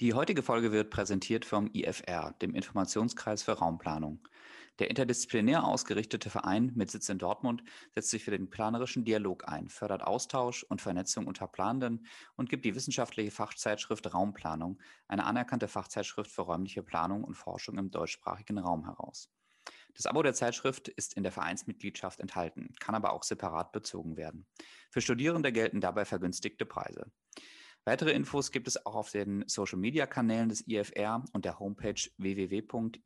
Die heutige Folge wird präsentiert vom IFR, dem Informationskreis für Raumplanung. Der interdisziplinär ausgerichtete Verein mit Sitz in Dortmund setzt sich für den planerischen Dialog ein, fördert Austausch und Vernetzung unter Planenden und gibt die wissenschaftliche Fachzeitschrift Raumplanung, eine anerkannte Fachzeitschrift für räumliche Planung und Forschung im deutschsprachigen Raum heraus. Das Abo der Zeitschrift ist in der Vereinsmitgliedschaft enthalten, kann aber auch separat bezogen werden. Für Studierende gelten dabei vergünstigte Preise. Weitere Infos gibt es auch auf den Social-Media-Kanälen des IFR und der Homepage www.ifr-ev.de.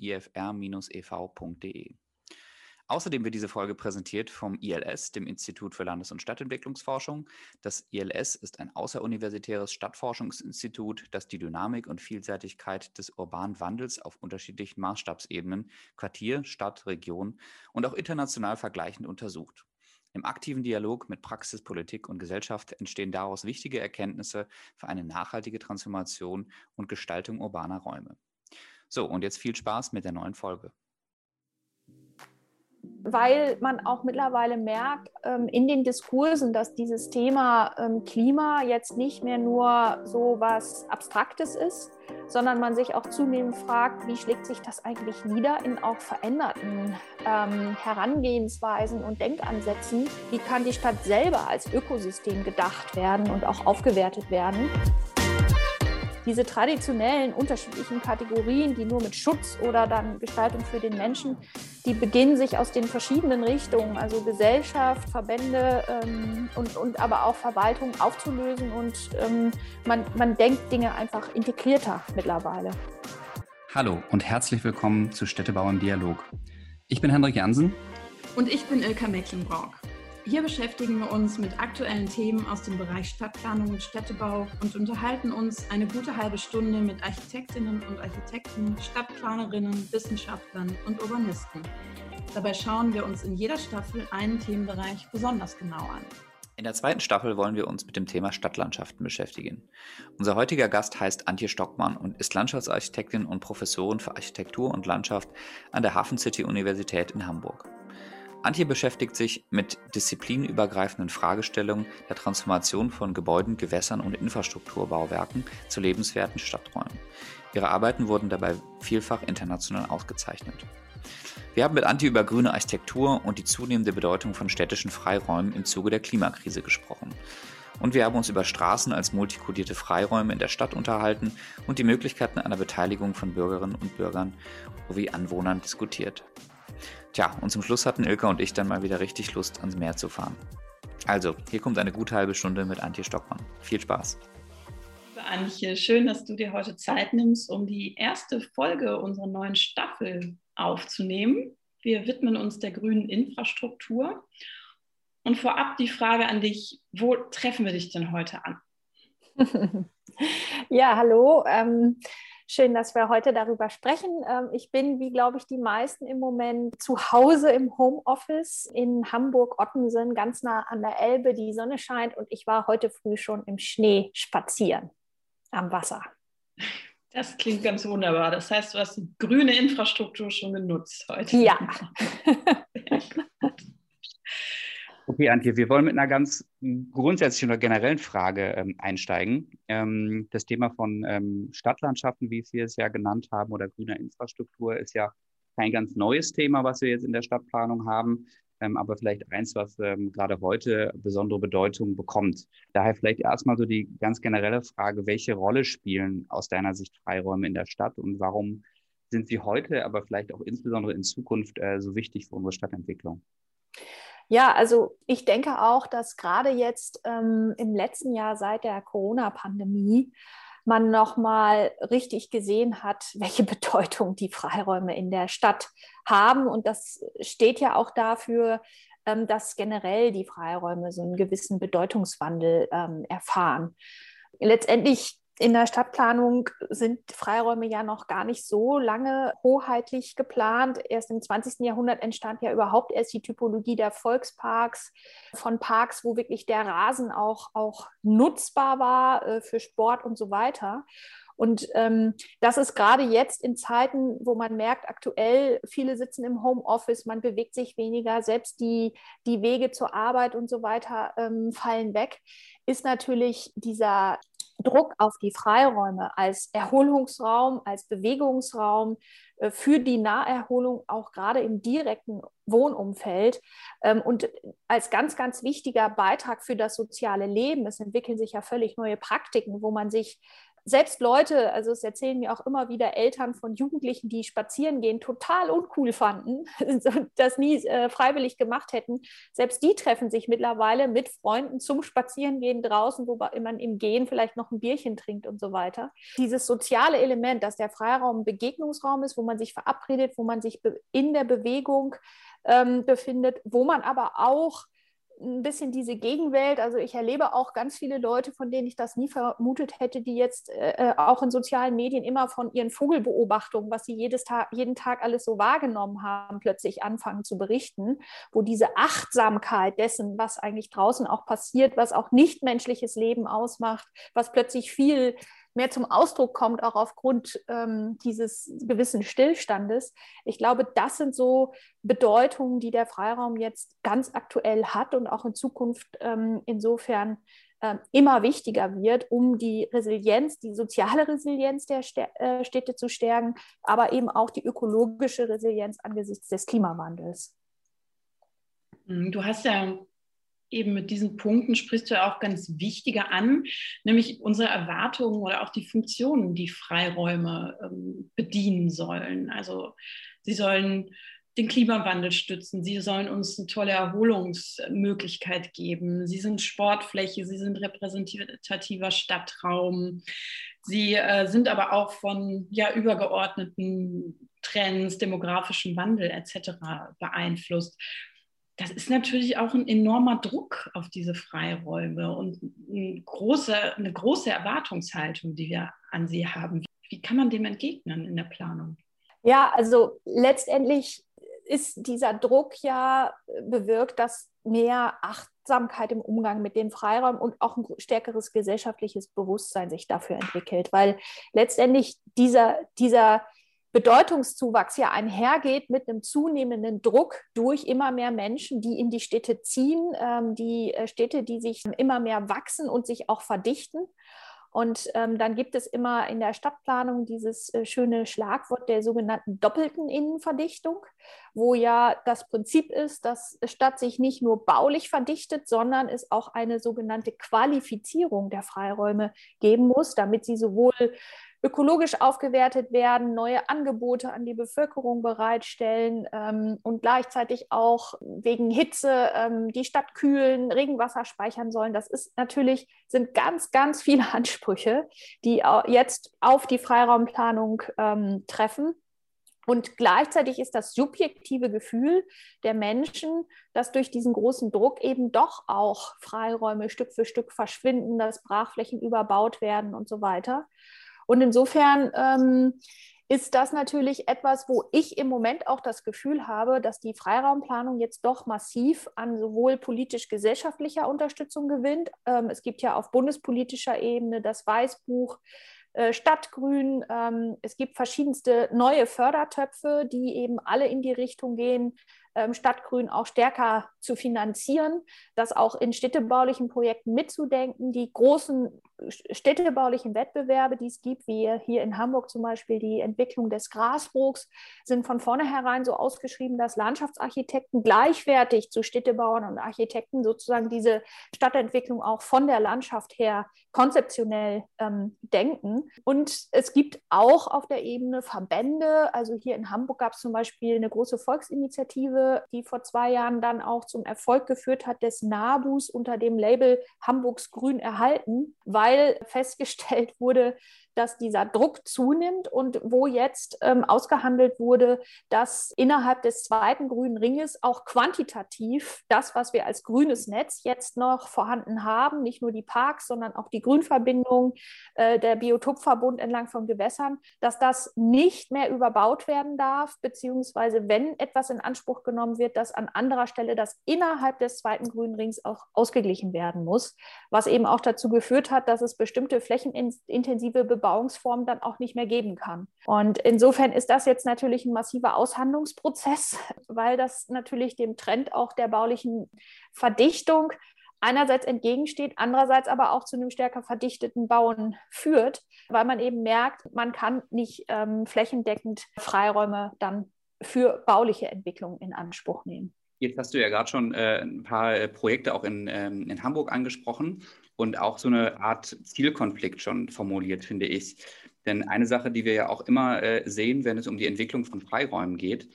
Außerdem wird diese Folge präsentiert vom ILS, dem Institut für Landes- und Stadtentwicklungsforschung. Das ILS ist ein außeruniversitäres Stadtforschungsinstitut, das die Dynamik und Vielseitigkeit des urbanen Wandels auf unterschiedlichen Maßstabsebenen, Quartier, Stadt, Region und auch international vergleichend untersucht. Im aktiven Dialog mit Praxis, Politik und Gesellschaft entstehen daraus wichtige Erkenntnisse für eine nachhaltige Transformation und Gestaltung urbaner Räume. So, und jetzt viel Spaß mit der neuen Folge weil man auch mittlerweile merkt ähm, in den Diskursen, dass dieses Thema ähm, Klima jetzt nicht mehr nur so was Abstraktes ist, sondern man sich auch zunehmend fragt, wie schlägt sich das eigentlich nieder in auch veränderten ähm, Herangehensweisen und Denkansätzen? Wie kann die Stadt selber als Ökosystem gedacht werden und auch aufgewertet werden? Diese traditionellen unterschiedlichen Kategorien, die nur mit Schutz oder dann Gestaltung für den Menschen, die beginnen sich aus den verschiedenen Richtungen, also Gesellschaft, Verbände ähm, und, und aber auch Verwaltung aufzulösen und ähm, man, man denkt Dinge einfach integrierter mittlerweile. Hallo und herzlich willkommen zu Städtebau im Dialog. Ich bin Hendrik Jansen. Und ich bin Ilka Mecklenburg. Hier beschäftigen wir uns mit aktuellen Themen aus dem Bereich Stadtplanung und Städtebau und unterhalten uns eine gute halbe Stunde mit Architektinnen und Architekten, Stadtplanerinnen, Wissenschaftlern und Urbanisten. Dabei schauen wir uns in jeder Staffel einen Themenbereich besonders genau an. In der zweiten Staffel wollen wir uns mit dem Thema Stadtlandschaften beschäftigen. Unser heutiger Gast heißt Antje Stockmann und ist Landschaftsarchitektin und Professorin für Architektur und Landschaft an der Hafen City Universität in Hamburg. Antje beschäftigt sich mit disziplinübergreifenden Fragestellungen der Transformation von Gebäuden, Gewässern und Infrastrukturbauwerken zu lebenswerten Stadträumen. Ihre Arbeiten wurden dabei vielfach international ausgezeichnet. Wir haben mit Antje über grüne Architektur und die zunehmende Bedeutung von städtischen Freiräumen im Zuge der Klimakrise gesprochen. Und wir haben uns über Straßen als multikodierte Freiräume in der Stadt unterhalten und die Möglichkeiten einer Beteiligung von Bürgerinnen und Bürgern sowie Anwohnern diskutiert. Tja, und zum Schluss hatten Ilka und ich dann mal wieder richtig Lust, ans Meer zu fahren. Also, hier kommt eine gute halbe Stunde mit Antje Stockmann. Viel Spaß. Liebe Antje, schön, dass du dir heute Zeit nimmst, um die erste Folge unserer neuen Staffel aufzunehmen. Wir widmen uns der grünen Infrastruktur. Und vorab die Frage an dich, wo treffen wir dich denn heute an? ja, hallo. Ähm, Schön, dass wir heute darüber sprechen. Ähm, ich bin, wie glaube ich, die meisten im Moment zu Hause im Homeoffice in Hamburg-Ottensen, ganz nah an der Elbe. Die Sonne scheint und ich war heute früh schon im Schnee spazieren am Wasser. Das klingt ganz wunderbar. Das heißt, du hast die grüne Infrastruktur schon genutzt heute. Ja. Okay, Antje, wir wollen mit einer ganz grundsätzlichen oder generellen Frage ähm, einsteigen. Ähm, das Thema von ähm, Stadtlandschaften, wie wir es ja genannt haben, oder grüner Infrastruktur ist ja kein ganz neues Thema, was wir jetzt in der Stadtplanung haben, ähm, aber vielleicht eins, was ähm, gerade heute besondere Bedeutung bekommt. Daher vielleicht erstmal so die ganz generelle Frage, welche Rolle spielen aus deiner Sicht Freiräume in der Stadt und warum sind sie heute, aber vielleicht auch insbesondere in Zukunft äh, so wichtig für unsere Stadtentwicklung? Ja, also ich denke auch, dass gerade jetzt ähm, im letzten Jahr seit der Corona-Pandemie man nochmal richtig gesehen hat, welche Bedeutung die Freiräume in der Stadt haben. Und das steht ja auch dafür, ähm, dass generell die Freiräume so einen gewissen Bedeutungswandel ähm, erfahren. Letztendlich in der Stadtplanung sind Freiräume ja noch gar nicht so lange hoheitlich geplant. Erst im 20. Jahrhundert entstand ja überhaupt erst die Typologie der Volksparks, von Parks, wo wirklich der Rasen auch, auch nutzbar war äh, für Sport und so weiter. Und ähm, das ist gerade jetzt in Zeiten, wo man merkt, aktuell viele sitzen im Homeoffice, man bewegt sich weniger, selbst die, die Wege zur Arbeit und so weiter ähm, fallen weg, ist natürlich dieser Druck auf die Freiräume als Erholungsraum, als Bewegungsraum äh, für die Naherholung, auch gerade im direkten Wohnumfeld ähm, und als ganz, ganz wichtiger Beitrag für das soziale Leben. Es entwickeln sich ja völlig neue Praktiken, wo man sich selbst Leute, also es erzählen mir auch immer wieder Eltern von Jugendlichen, die spazieren gehen, total uncool fanden, das nie äh, freiwillig gemacht hätten. Selbst die treffen sich mittlerweile mit Freunden zum Spazierengehen draußen, wo man im Gehen vielleicht noch ein Bierchen trinkt und so weiter. Dieses soziale Element, dass der Freiraum ein Begegnungsraum ist, wo man sich verabredet, wo man sich in der Bewegung ähm, befindet, wo man aber auch ein bisschen diese Gegenwelt. Also ich erlebe auch ganz viele Leute, von denen ich das nie vermutet hätte, die jetzt äh, äh, auch in sozialen Medien immer von ihren Vogelbeobachtungen, was sie jedes Tag, jeden Tag alles so wahrgenommen haben, plötzlich anfangen zu berichten, wo diese Achtsamkeit dessen, was eigentlich draußen auch passiert, was auch nichtmenschliches Leben ausmacht, was plötzlich viel mehr zum Ausdruck kommt, auch aufgrund ähm, dieses gewissen Stillstandes. Ich glaube, das sind so Bedeutungen, die der Freiraum jetzt ganz aktuell hat und auch in Zukunft ähm, insofern äh, immer wichtiger wird, um die Resilienz, die soziale Resilienz der äh, Städte zu stärken, aber eben auch die ökologische Resilienz angesichts des Klimawandels. Du hast ja eben mit diesen Punkten sprichst du ja auch ganz wichtige an, nämlich unsere Erwartungen oder auch die Funktionen, die Freiräume ähm, bedienen sollen. Also sie sollen den Klimawandel stützen, sie sollen uns eine tolle Erholungsmöglichkeit geben, sie sind Sportfläche, sie sind repräsentativer Stadtraum, sie äh, sind aber auch von ja, übergeordneten Trends, demografischem Wandel etc. beeinflusst das ist natürlich auch ein enormer Druck auf diese Freiräume und eine große, eine große Erwartungshaltung, die wir an sie haben. Wie kann man dem entgegnen in der Planung? Ja, also letztendlich ist dieser Druck ja bewirkt, dass mehr Achtsamkeit im Umgang mit den Freiräumen und auch ein stärkeres gesellschaftliches Bewusstsein sich dafür entwickelt, weil letztendlich dieser, dieser Bedeutungszuwachs ja einhergeht mit einem zunehmenden Druck durch immer mehr Menschen, die in die Städte ziehen, ähm, die äh, Städte, die sich immer mehr wachsen und sich auch verdichten. Und ähm, dann gibt es immer in der Stadtplanung dieses äh, schöne Schlagwort der sogenannten doppelten Innenverdichtung, wo ja das Prinzip ist, dass Stadt sich nicht nur baulich verdichtet, sondern es auch eine sogenannte Qualifizierung der Freiräume geben muss, damit sie sowohl ökologisch aufgewertet werden, neue Angebote an die Bevölkerung bereitstellen ähm, und gleichzeitig auch wegen Hitze ähm, die Stadt kühlen, Regenwasser speichern sollen. Das ist natürlich, sind ganz, ganz viele Ansprüche, die jetzt auf die Freiraumplanung ähm, treffen. Und gleichzeitig ist das subjektive Gefühl der Menschen, dass durch diesen großen Druck eben doch auch Freiräume Stück für Stück verschwinden, dass Brachflächen überbaut werden und so weiter. Und insofern ähm, ist das natürlich etwas, wo ich im Moment auch das Gefühl habe, dass die Freiraumplanung jetzt doch massiv an sowohl politisch-gesellschaftlicher Unterstützung gewinnt. Ähm, es gibt ja auf bundespolitischer Ebene das Weißbuch äh, Stadtgrün. Ähm, es gibt verschiedenste neue Fördertöpfe, die eben alle in die Richtung gehen, ähm, Stadtgrün auch stärker zu finanzieren, das auch in städtebaulichen Projekten mitzudenken, die großen städtebaulichen Wettbewerbe, die es gibt, wie hier in Hamburg zum Beispiel die Entwicklung des Grasbruchs, sind von vornherein so ausgeschrieben, dass Landschaftsarchitekten gleichwertig zu Städtebauern und Architekten sozusagen diese Stadtentwicklung auch von der Landschaft her konzeptionell ähm, denken. Und es gibt auch auf der Ebene Verbände, also hier in Hamburg gab es zum Beispiel eine große Volksinitiative, die vor zwei Jahren dann auch zum Erfolg geführt hat des NABUs unter dem Label Hamburgs Grün erhalten, weil weil festgestellt wurde, dass dieser Druck zunimmt und wo jetzt ähm, ausgehandelt wurde, dass innerhalb des zweiten grünen Ringes auch quantitativ das, was wir als grünes Netz jetzt noch vorhanden haben, nicht nur die Parks, sondern auch die Grünverbindung, äh, der Biotopverbund entlang von Gewässern, dass das nicht mehr überbaut werden darf, beziehungsweise wenn etwas in Anspruch genommen wird, dass an anderer Stelle das innerhalb des zweiten grünen Rings auch ausgeglichen werden muss, was eben auch dazu geführt hat, dass es bestimmte flächenintensive Be Bebauungsform dann auch nicht mehr geben kann. Und insofern ist das jetzt natürlich ein massiver Aushandlungsprozess, weil das natürlich dem Trend auch der baulichen Verdichtung einerseits entgegensteht, andererseits aber auch zu einem stärker verdichteten Bauen führt, weil man eben merkt, man kann nicht ähm, flächendeckend Freiräume dann für bauliche Entwicklungen in Anspruch nehmen. Jetzt hast du ja gerade schon äh, ein paar äh, Projekte auch in, ähm, in Hamburg angesprochen und auch so eine Art Zielkonflikt schon formuliert, finde ich. Denn eine Sache, die wir ja auch immer äh, sehen, wenn es um die Entwicklung von Freiräumen geht,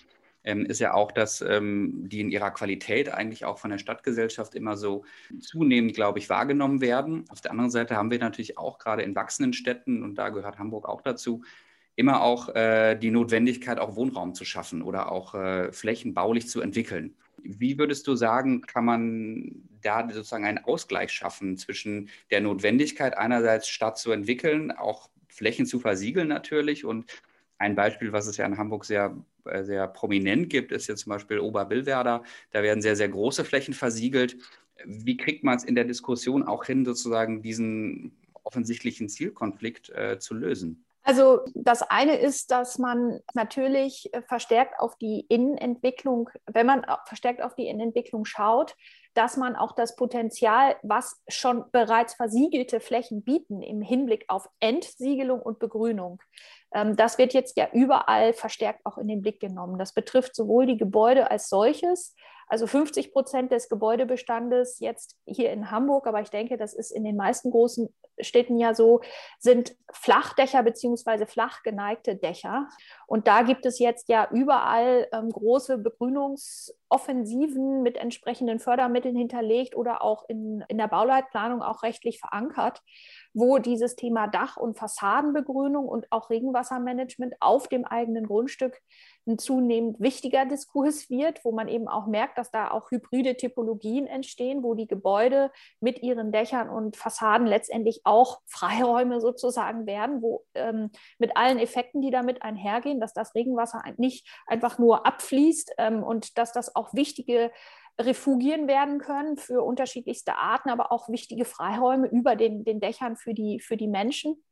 ähm, ist ja auch, dass ähm, die in ihrer Qualität eigentlich auch von der Stadtgesellschaft immer so zunehmend, glaube ich, wahrgenommen werden. Auf der anderen Seite haben wir natürlich auch gerade in wachsenden Städten, und da gehört Hamburg auch dazu, immer auch äh, die Notwendigkeit, auch Wohnraum zu schaffen oder auch äh, Flächen baulich zu entwickeln. Wie würdest du sagen, kann man da sozusagen einen Ausgleich schaffen zwischen der Notwendigkeit, einerseits Stadt zu entwickeln, auch Flächen zu versiegeln natürlich und ein Beispiel, was es ja in Hamburg sehr, äh, sehr prominent gibt, ist jetzt zum Beispiel Oberbillwerder. Da werden sehr, sehr große Flächen versiegelt. Wie kriegt man es in der Diskussion auch hin, sozusagen diesen offensichtlichen Zielkonflikt äh, zu lösen? Also das eine ist, dass man natürlich äh, verstärkt auf die Innenentwicklung, wenn man verstärkt auf die Innenentwicklung schaut, dass man auch das Potenzial, was schon bereits versiegelte Flächen bieten im Hinblick auf Entsiegelung und Begrünung, ähm, das wird jetzt ja überall verstärkt auch in den Blick genommen. Das betrifft sowohl die Gebäude als solches, also 50 Prozent des Gebäudebestandes jetzt hier in Hamburg, aber ich denke, das ist in den meisten großen Städten ja so, sind Flachdächer beziehungsweise flach geneigte Dächer. Und da gibt es jetzt ja überall ähm, große Begrünungsoffensiven mit entsprechenden Fördermitteln hinterlegt oder auch in, in der Bauleitplanung auch rechtlich verankert, wo dieses Thema Dach- und Fassadenbegrünung und auch Regenwassermanagement auf dem eigenen Grundstück ein zunehmend wichtiger Diskurs wird, wo man eben auch merkt, dass da auch hybride Typologien entstehen, wo die Gebäude mit ihren Dächern und Fassaden letztendlich auch Freiräume sozusagen werden, wo ähm, mit allen Effekten, die damit einhergehen, dass das Regenwasser nicht einfach nur abfließt ähm, und dass das auch wichtige Refugien werden können für unterschiedlichste Arten, aber auch wichtige Freiräume über den, den Dächern für die, für die Menschen.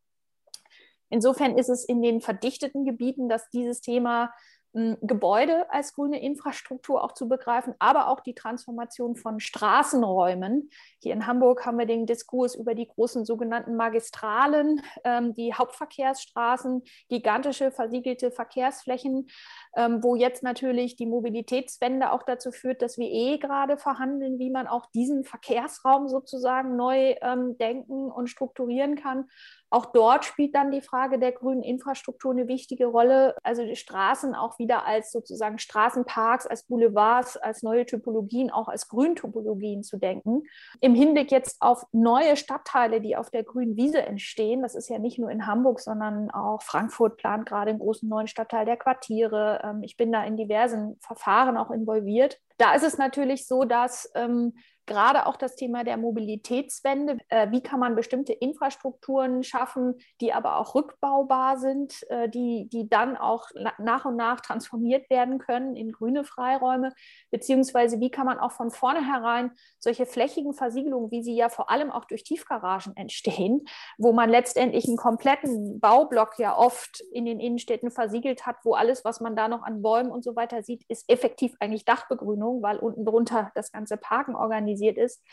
Insofern ist es in den verdichteten Gebieten, dass dieses Thema Gebäude als grüne Infrastruktur auch zu begreifen, aber auch die Transformation von Straßenräumen. Hier in Hamburg haben wir den Diskurs über die großen sogenannten Magistralen, ähm, die Hauptverkehrsstraßen, gigantische versiegelte Verkehrsflächen, ähm, wo jetzt natürlich die Mobilitätswende auch dazu führt, dass wir eh gerade verhandeln, wie man auch diesen Verkehrsraum sozusagen neu ähm, denken und strukturieren kann. Auch dort spielt dann die Frage der grünen Infrastruktur eine wichtige Rolle. Also die Straßen auch wieder als sozusagen Straßenparks, als Boulevards, als neue Typologien, auch als Grüntopologien zu denken. Im Hinblick jetzt auf neue Stadtteile, die auf der grünen Wiese entstehen, das ist ja nicht nur in Hamburg, sondern auch Frankfurt plant gerade einen großen neuen Stadtteil der Quartiere. Ähm, ich bin da in diversen Verfahren auch involviert. Da ist es natürlich so, dass ähm, gerade auch das Thema der Mobilitätswende. Äh, wie kann man bestimmte Infrastrukturen schaffen, die aber auch rückbaubar sind, äh, die, die dann auch nach und nach transformiert werden können in grüne Freiräume? Beziehungsweise wie kann man auch von vornherein solche flächigen Versiegelungen, wie sie ja vor allem auch durch Tiefgaragen entstehen, wo man letztendlich einen kompletten Baublock ja oft in den Innenstädten versiegelt hat, wo alles, was man da noch an Bäumen und so weiter sieht, ist effektiv eigentlich Dachbegrünung, weil unten drunter das ganze Parken organisiert organisiert ist.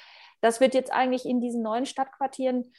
Das wird jetzt eigentlich in diesen neuen Stadtquartieren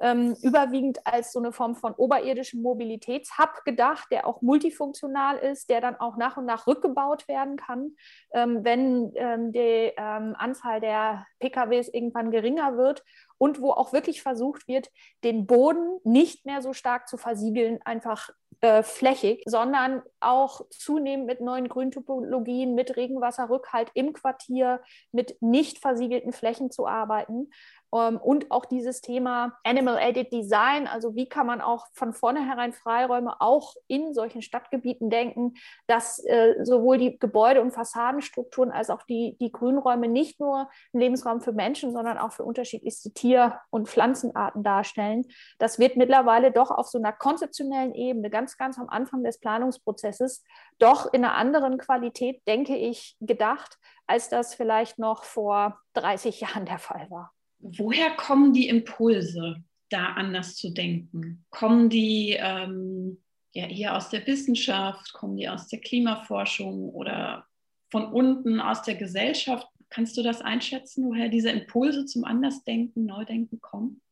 ähm, überwiegend als so eine Form von oberirdischem Mobilitätshub gedacht, der auch multifunktional ist, der dann auch nach und nach rückgebaut werden kann, ähm, wenn ähm, die ähm, Anzahl der PKWs irgendwann geringer wird und wo auch wirklich versucht wird, den Boden nicht mehr so stark zu versiegeln, einfach äh, flächig, sondern auch zunehmend mit neuen Grüntopologien, mit Regenwasserrückhalt im Quartier, mit nicht versiegelten Flächen zu arbeiten. Ähm, und auch dieses Thema Animal-Aided Design, also wie kann man auch von vornherein Freiräume auch in solchen Stadtgebieten denken, dass äh, sowohl die Gebäude- und Fassadenstrukturen als auch die, die Grünräume nicht nur ein Lebensraum für Menschen, sondern auch für unterschiedlichste Tier- und Pflanzenarten darstellen. Das wird mittlerweile doch auf so einer konzeptionellen Ebene, ganz, ganz am Anfang des Planungsprozesses, doch in einer anderen Qualität, denke ich, gedacht, als das vielleicht noch vor 30 Jahren der Fall war. Woher kommen die Impulse, da anders zu denken? Kommen die ähm, ja eher aus der Wissenschaft? Kommen die aus der Klimaforschung oder von unten aus der Gesellschaft? Kannst du das einschätzen, woher diese Impulse zum Andersdenken, Neudenken kommen?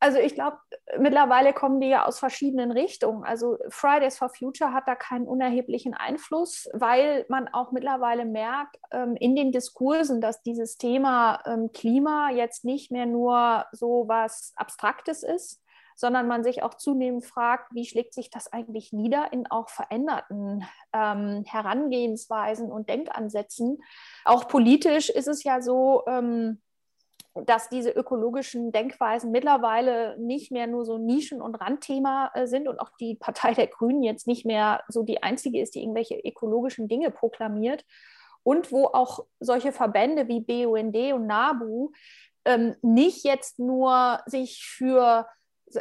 Also ich glaube, mittlerweile kommen die ja aus verschiedenen Richtungen. Also Fridays for Future hat da keinen unerheblichen Einfluss, weil man auch mittlerweile merkt ähm, in den Diskursen, dass dieses Thema ähm, Klima jetzt nicht mehr nur so was Abstraktes ist, sondern man sich auch zunehmend fragt, wie schlägt sich das eigentlich nieder in auch veränderten ähm, Herangehensweisen und Denkansätzen. Auch politisch ist es ja so, ähm, dass diese ökologischen Denkweisen mittlerweile nicht mehr nur so Nischen- und Randthema äh, sind und auch die Partei der Grünen jetzt nicht mehr so die einzige ist, die irgendwelche ökologischen Dinge proklamiert. Und wo auch solche Verbände wie BUND und NABU ähm, nicht jetzt nur sich für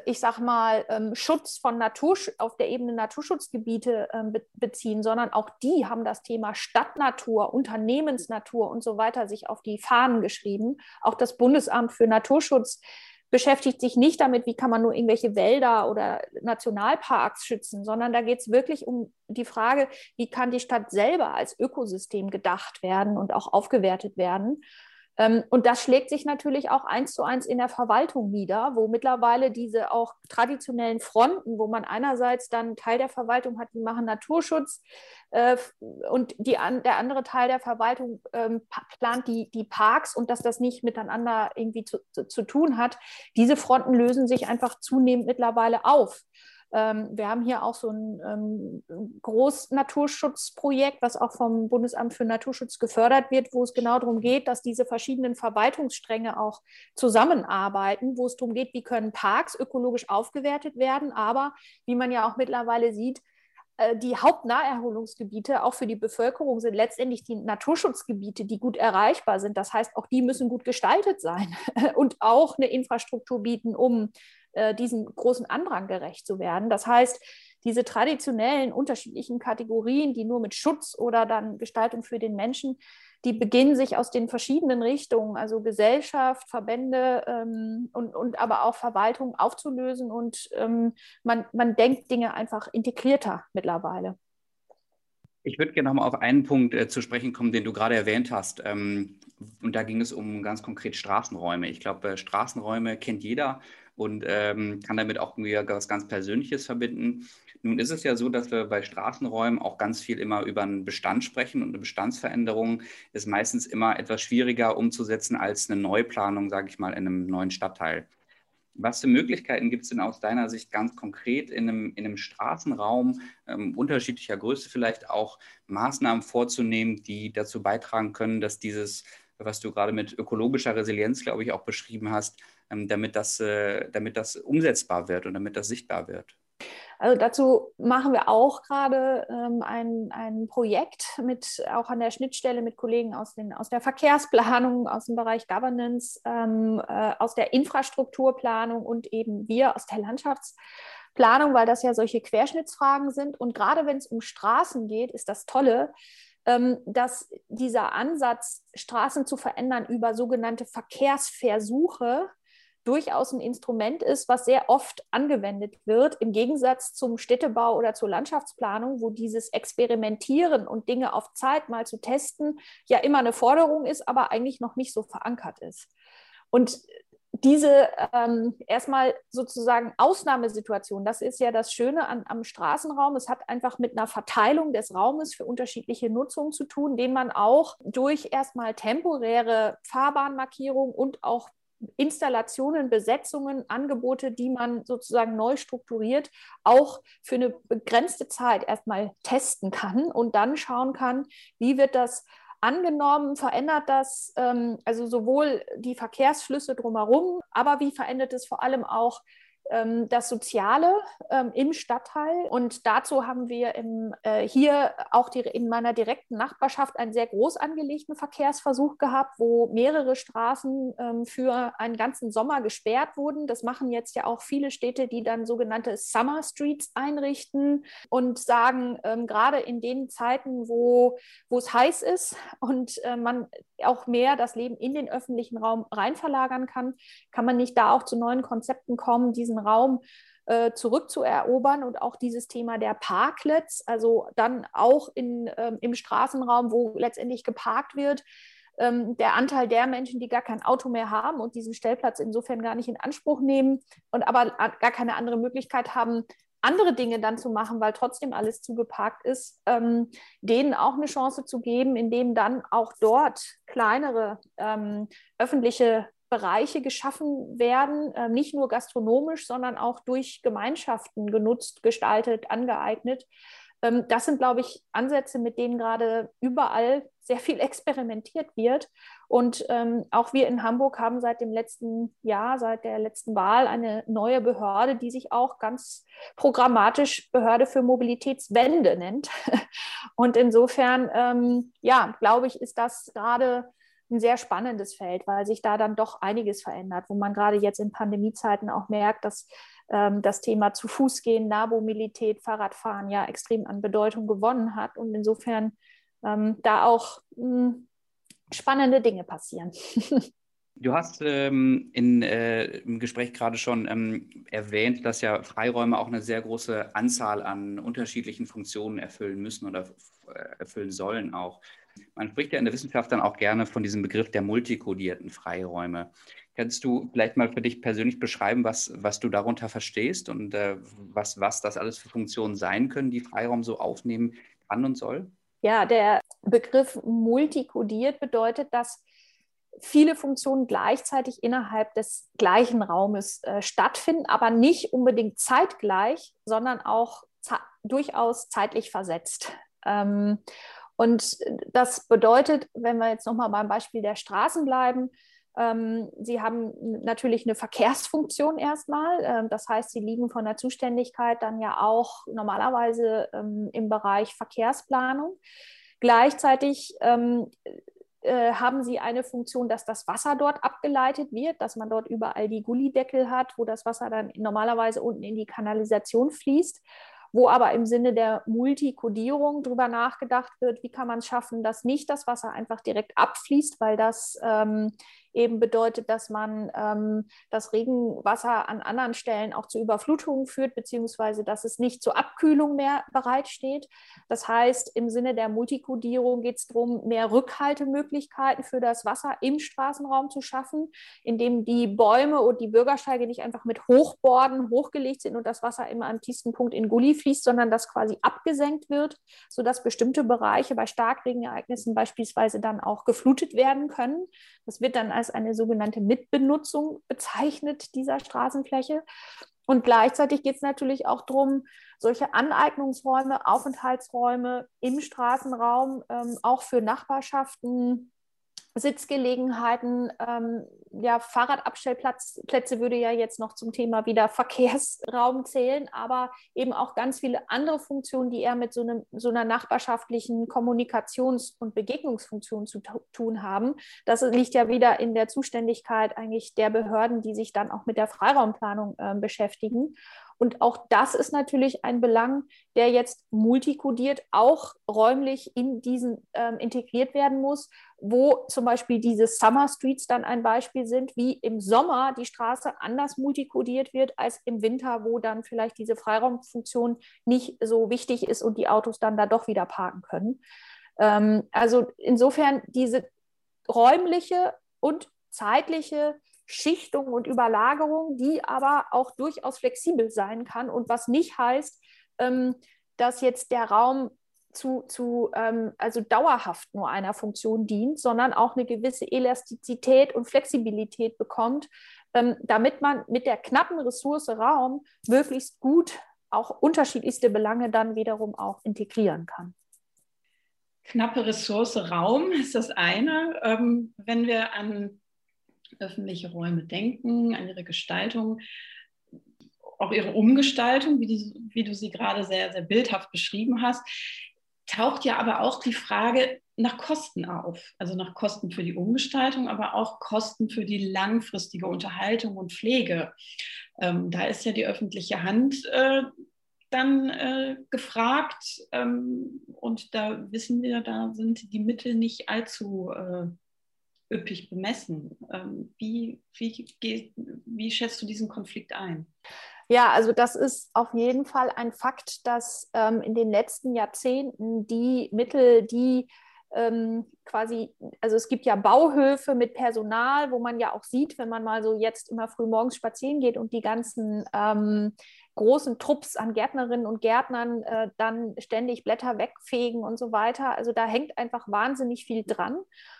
ich sag mal, ähm, Schutz von Natur, auf der Ebene Naturschutzgebiete ähm, beziehen, sondern auch die haben das Thema Stadtnatur, Unternehmensnatur und so weiter sich auf die Fahnen geschrieben. Auch das Bundesamt für Naturschutz beschäftigt sich nicht damit, wie kann man nur irgendwelche Wälder oder Nationalparks schützen, sondern da geht es wirklich um die Frage, wie kann die Stadt selber als Ökosystem gedacht werden und auch aufgewertet werden. Ähm, und das schlägt sich natürlich auch eins zu eins in der Verwaltung nieder, wo mittlerweile diese auch traditionellen Fronten, wo man einerseits dann Teil der Verwaltung hat, die machen Naturschutz äh, und die, der andere Teil der Verwaltung ähm, plant die, die Parks und dass das nicht miteinander irgendwie zu, zu, zu tun hat. Diese Fronten lösen sich einfach zunehmend mittlerweile auf. Ähm, wir haben hier auch so ein ähm, Großnaturschutzprojekt, was auch vom Bundesamt für Naturschutz gefördert wird, wo es genau darum geht, dass diese verschiedenen Verwaltungsstränge auch zusammenarbeiten, wo es darum geht, wie können Parks ökologisch aufgewertet werden, aber wie man ja auch mittlerweile sieht, äh, die Hauptnaherholungsgebiete auch für die Bevölkerung sind letztendlich die Naturschutzgebiete, die gut erreichbar sind. Das heißt, auch die müssen gut gestaltet sein und auch eine Infrastruktur bieten, um äh, diesem großen Andrang gerecht zu werden. Das heißt, diese traditionellen unterschiedlichen Kategorien, die nur mit Schutz oder dann Gestaltung für den Menschen, die beginnen sich aus den verschiedenen Richtungen, also Gesellschaft, Verbände ähm, und, und aber auch Verwaltung aufzulösen und ähm, man, man denkt Dinge einfach integrierter mittlerweile. Ich würde gerne nochmal auf einen Punkt äh, zu sprechen kommen, den du gerade erwähnt hast. Ähm, und da ging es um ganz konkret Straßenräume. Ich glaube, äh, Straßenräume kennt jeder und ähm, kann damit auch irgendwie was ganz Persönliches verbinden. Nun ist es ja so, dass wir bei Straßenräumen auch ganz viel immer über einen Bestand sprechen und eine Bestandsveränderung ist meistens immer etwas schwieriger umzusetzen als eine Neuplanung, sage ich mal, in einem neuen Stadtteil. Was für Möglichkeiten gibt es denn aus deiner Sicht ganz konkret in einem, in einem Straßenraum ähm, unterschiedlicher Größe vielleicht auch Maßnahmen vorzunehmen, die dazu beitragen können, dass dieses, was du gerade mit ökologischer Resilienz, glaube ich, auch beschrieben hast, damit, das, äh, damit das umsetzbar wird und damit das sichtbar wird? Also dazu machen wir auch gerade ähm, ein, ein Projekt mit auch an der Schnittstelle mit Kollegen aus, den, aus der Verkehrsplanung, aus dem Bereich Governance, ähm, äh, aus der Infrastrukturplanung und eben wir aus der Landschaftsplanung, weil das ja solche Querschnittsfragen sind. Und gerade wenn es um Straßen geht, ist das Tolle, ähm, dass dieser Ansatz, Straßen zu verändern über sogenannte Verkehrsversuche, durchaus ein Instrument ist, was sehr oft angewendet wird, im Gegensatz zum Städtebau oder zur Landschaftsplanung, wo dieses Experimentieren und Dinge auf Zeit mal zu testen ja immer eine Forderung ist, aber eigentlich noch nicht so verankert ist. Und diese ähm, erstmal sozusagen Ausnahmesituation, das ist ja das Schöne an, am Straßenraum. Es hat einfach mit einer Verteilung des Raumes für unterschiedliche Nutzungen zu tun, den man auch durch erstmal temporäre Fahrbahnmarkierung und auch Installationen, Besetzungen, Angebote, die man sozusagen neu strukturiert, auch für eine begrenzte Zeit erstmal testen kann und dann schauen kann, wie wird das angenommen, verändert das ähm, also sowohl die Verkehrsflüsse drumherum, aber wie verändert es vor allem auch das Soziale ähm, im Stadtteil. Und dazu haben wir im, äh, hier auch die, in meiner direkten Nachbarschaft einen sehr groß angelegten Verkehrsversuch gehabt, wo mehrere Straßen ähm, für einen ganzen Sommer gesperrt wurden. Das machen jetzt ja auch viele Städte, die dann sogenannte Summer Streets einrichten und sagen, ähm, gerade in den Zeiten, wo, wo es heiß ist und äh, man auch mehr das Leben in den öffentlichen Raum rein verlagern kann, kann man nicht da auch zu neuen Konzepten kommen, diesen Raum äh, zurückzuerobern und auch dieses Thema der Parklets, also dann auch in, ähm, im Straßenraum, wo letztendlich geparkt wird, ähm, der Anteil der Menschen, die gar kein Auto mehr haben und diesen Stellplatz insofern gar nicht in Anspruch nehmen und aber gar keine andere Möglichkeit haben, andere Dinge dann zu machen, weil trotzdem alles zugeparkt ist, ähm, denen auch eine Chance zu geben, indem dann auch dort kleinere ähm, öffentliche Bereiche geschaffen werden, äh, nicht nur gastronomisch, sondern auch durch Gemeinschaften genutzt, gestaltet, angeeignet. Ähm, das sind, glaube ich, Ansätze, mit denen gerade überall sehr viel experimentiert wird. Und ähm, auch wir in Hamburg haben seit dem letzten Jahr, seit der letzten Wahl, eine neue Behörde, die sich auch ganz programmatisch Behörde für Mobilitätswende nennt. Und insofern, ähm, ja, glaube ich, ist das gerade ein sehr spannendes Feld, weil sich da dann doch einiges verändert, wo man gerade jetzt in Pandemiezeiten auch merkt, dass ähm, das Thema zu Fuß gehen, Nahmobilität, Fahrradfahren ja extrem an Bedeutung gewonnen hat. Und insofern ähm, da auch mh, hm, spannende Dinge passieren. Du hast ähm, in, äh, im Gespräch gerade schon ähm, erwähnt, dass ja Freiräume auch eine sehr große Anzahl an unterschiedlichen Funktionen erfüllen müssen oder erfüllen sollen auch. Man spricht ja in der Wissenschaft dann auch gerne von diesem Begriff der multikodierten Freiräume. Kannst du vielleicht mal für dich persönlich beschreiben, was, was du darunter verstehst und äh, was, was das alles für Funktionen sein können, die Freiraum so aufnehmen kann und soll? Ja, der Begriff multikodiert bedeutet, dass viele Funktionen gleichzeitig innerhalb des gleichen Raumes äh, stattfinden, aber nicht unbedingt zeitgleich, sondern auch durchaus zeitlich versetzt. Ähm, und das bedeutet, wenn wir jetzt nochmal beim Beispiel der Straßen bleiben, ähm, sie haben natürlich eine Verkehrsfunktion erstmal. Ähm, das heißt, sie liegen von der Zuständigkeit dann ja auch normalerweise ähm, im Bereich Verkehrsplanung. Gleichzeitig äh, haben sie eine Funktion, dass das Wasser dort abgeleitet wird, dass man dort überall die Gullideckel hat, wo das Wasser dann normalerweise unten in die Kanalisation fließt wo aber im Sinne der Multikodierung darüber nachgedacht wird, wie kann man es schaffen, dass nicht das Wasser einfach direkt abfließt, weil das ähm, eben bedeutet, dass man ähm, das Regenwasser an anderen Stellen auch zu Überflutungen führt, beziehungsweise dass es nicht zur Abkühlung mehr bereitsteht. Das heißt, im Sinne der Multikodierung geht es darum, mehr Rückhaltemöglichkeiten für das Wasser im Straßenraum zu schaffen, indem die Bäume und die Bürgersteige nicht einfach mit Hochborden hochgelegt sind und das Wasser immer am tiefsten Punkt in Gully fließt, sondern das quasi abgesenkt wird, sodass bestimmte Bereiche bei Starkregenereignissen beispielsweise dann auch geflutet werden können. Das wird dann als eine sogenannte Mitbenutzung bezeichnet dieser Straßenfläche. Und gleichzeitig geht es natürlich auch darum, solche Aneignungsräume, Aufenthaltsräume im Straßenraum ähm, auch für Nachbarschaften Sitzgelegenheiten, ähm, ja, Fahrradabstellplätze würde ja jetzt noch zum Thema wieder Verkehrsraum zählen, aber eben auch ganz viele andere Funktionen, die eher mit so, einem, so einer nachbarschaftlichen Kommunikations- und Begegnungsfunktion zu tun haben. Das liegt ja wieder in der Zuständigkeit eigentlich der Behörden, die sich dann auch mit der Freiraumplanung äh, beschäftigen. Und auch das ist natürlich ein Belang, der jetzt multikodiert auch räumlich in diesen ähm, integriert werden muss, wo zum Beispiel diese Summer Streets dann ein Beispiel sind, wie im Sommer die Straße anders multikodiert wird als im Winter, wo dann vielleicht diese Freiraumfunktion nicht so wichtig ist und die Autos dann da doch wieder parken können. Ähm, also insofern diese räumliche und zeitliche Schichtung und Überlagerung, die aber auch durchaus flexibel sein kann und was nicht heißt, ähm, dass jetzt der Raum zu, zu ähm, also dauerhaft nur einer Funktion dient, sondern auch eine gewisse Elastizität und Flexibilität bekommt, ähm, damit man mit der knappen Ressource Raum möglichst gut auch unterschiedlichste Belange dann wiederum auch integrieren kann. Knappe Ressource Raum ist das eine. Ähm, wenn wir an öffentliche Räume denken, an ihre Gestaltung, auch ihre Umgestaltung, wie, die, wie du sie gerade sehr, sehr bildhaft beschrieben hast, taucht ja aber auch die Frage nach Kosten auf. Also nach Kosten für die Umgestaltung, aber auch Kosten für die langfristige Unterhaltung und Pflege. Ähm, da ist ja die öffentliche Hand äh, dann äh, gefragt ähm, und da wissen wir, da sind die Mittel nicht allzu äh, üppig bemessen. Ähm, wie, wie, wie schätzt du diesen Konflikt ein? Ja, also das ist auf jeden Fall ein Fakt, dass ähm, in den letzten Jahrzehnten die Mittel, die ähm, quasi, also es gibt ja Bauhöfe mit Personal, wo man ja auch sieht, wenn man mal so jetzt immer früh morgens spazieren geht und die ganzen ähm, großen Trupps an Gärtnerinnen und Gärtnern äh, dann ständig Blätter wegfegen und so weiter. Also da hängt einfach wahnsinnig viel dran.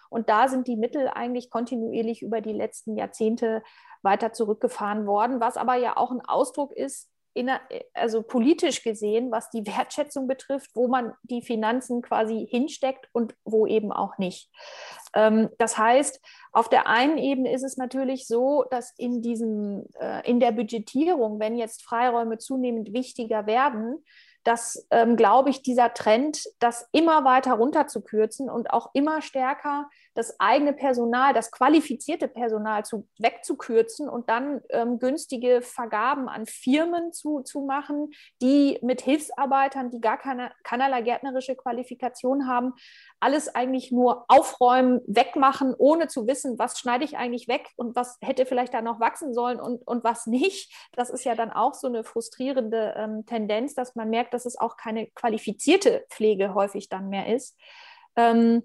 Und da sind die Mittel eigentlich kontinuierlich über die letzten Jahrzehnte weiter zurückgefahren worden, was aber ja auch ein Ausdruck ist inner, also politisch gesehen, was die Wertschätzung betrifft, wo man die Finanzen quasi hinsteckt und wo eben auch nicht. Ähm, das heißt, auf der einen Ebene ist es natürlich so, dass in diesem, äh, in der Budgetierung, wenn jetzt Freiräume zunehmend wichtiger werden, dass, ähm, glaube ich, dieser Trend, das immer weiter runterzukürzen und auch immer stärker das eigene Personal, das qualifizierte Personal zu, wegzukürzen und dann ähm, günstige Vergaben an Firmen zu, zu machen, die mit Hilfsarbeitern, die gar keine, keinerlei gärtnerische Qualifikation haben, alles eigentlich nur aufräumen, wegmachen, ohne zu wissen, was schneide ich eigentlich weg und was hätte vielleicht da noch wachsen sollen und, und was nicht. Das ist ja dann auch so eine frustrierende ähm, Tendenz, dass man merkt, dass es auch keine qualifizierte Pflege häufig dann mehr ist. Ähm,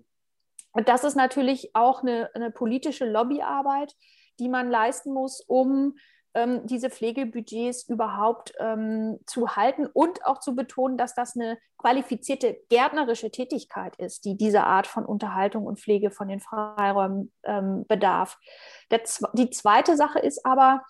und das ist natürlich auch eine, eine politische Lobbyarbeit, die man leisten muss, um ähm, diese Pflegebudgets überhaupt ähm, zu halten und auch zu betonen, dass das eine qualifizierte gärtnerische Tätigkeit ist, die diese Art von Unterhaltung und Pflege von den Freiräumen ähm, bedarf. Der, die zweite Sache ist aber,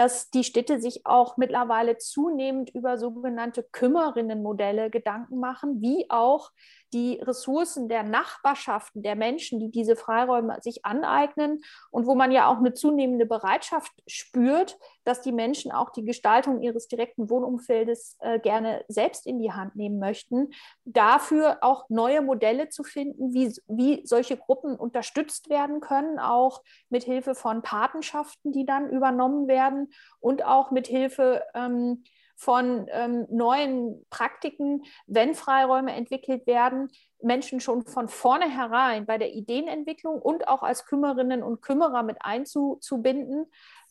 dass die Städte sich auch mittlerweile zunehmend über sogenannte Kümmerinnenmodelle Gedanken machen, wie auch die Ressourcen der Nachbarschaften, der Menschen, die diese Freiräume sich aneignen und wo man ja auch eine zunehmende Bereitschaft spürt, dass die Menschen auch die Gestaltung ihres direkten Wohnumfeldes äh, gerne selbst in die Hand nehmen möchten, dafür auch neue Modelle zu finden, wie, wie solche Gruppen unterstützt werden können, auch mit Hilfe von Patenschaften, die dann übernommen werden und auch mit Hilfe ähm, von ähm, neuen Praktiken, wenn Freiräume entwickelt werden, Menschen schon von vornherein bei der Ideenentwicklung und auch als Kümmerinnen und Kümmerer mit einzubinden,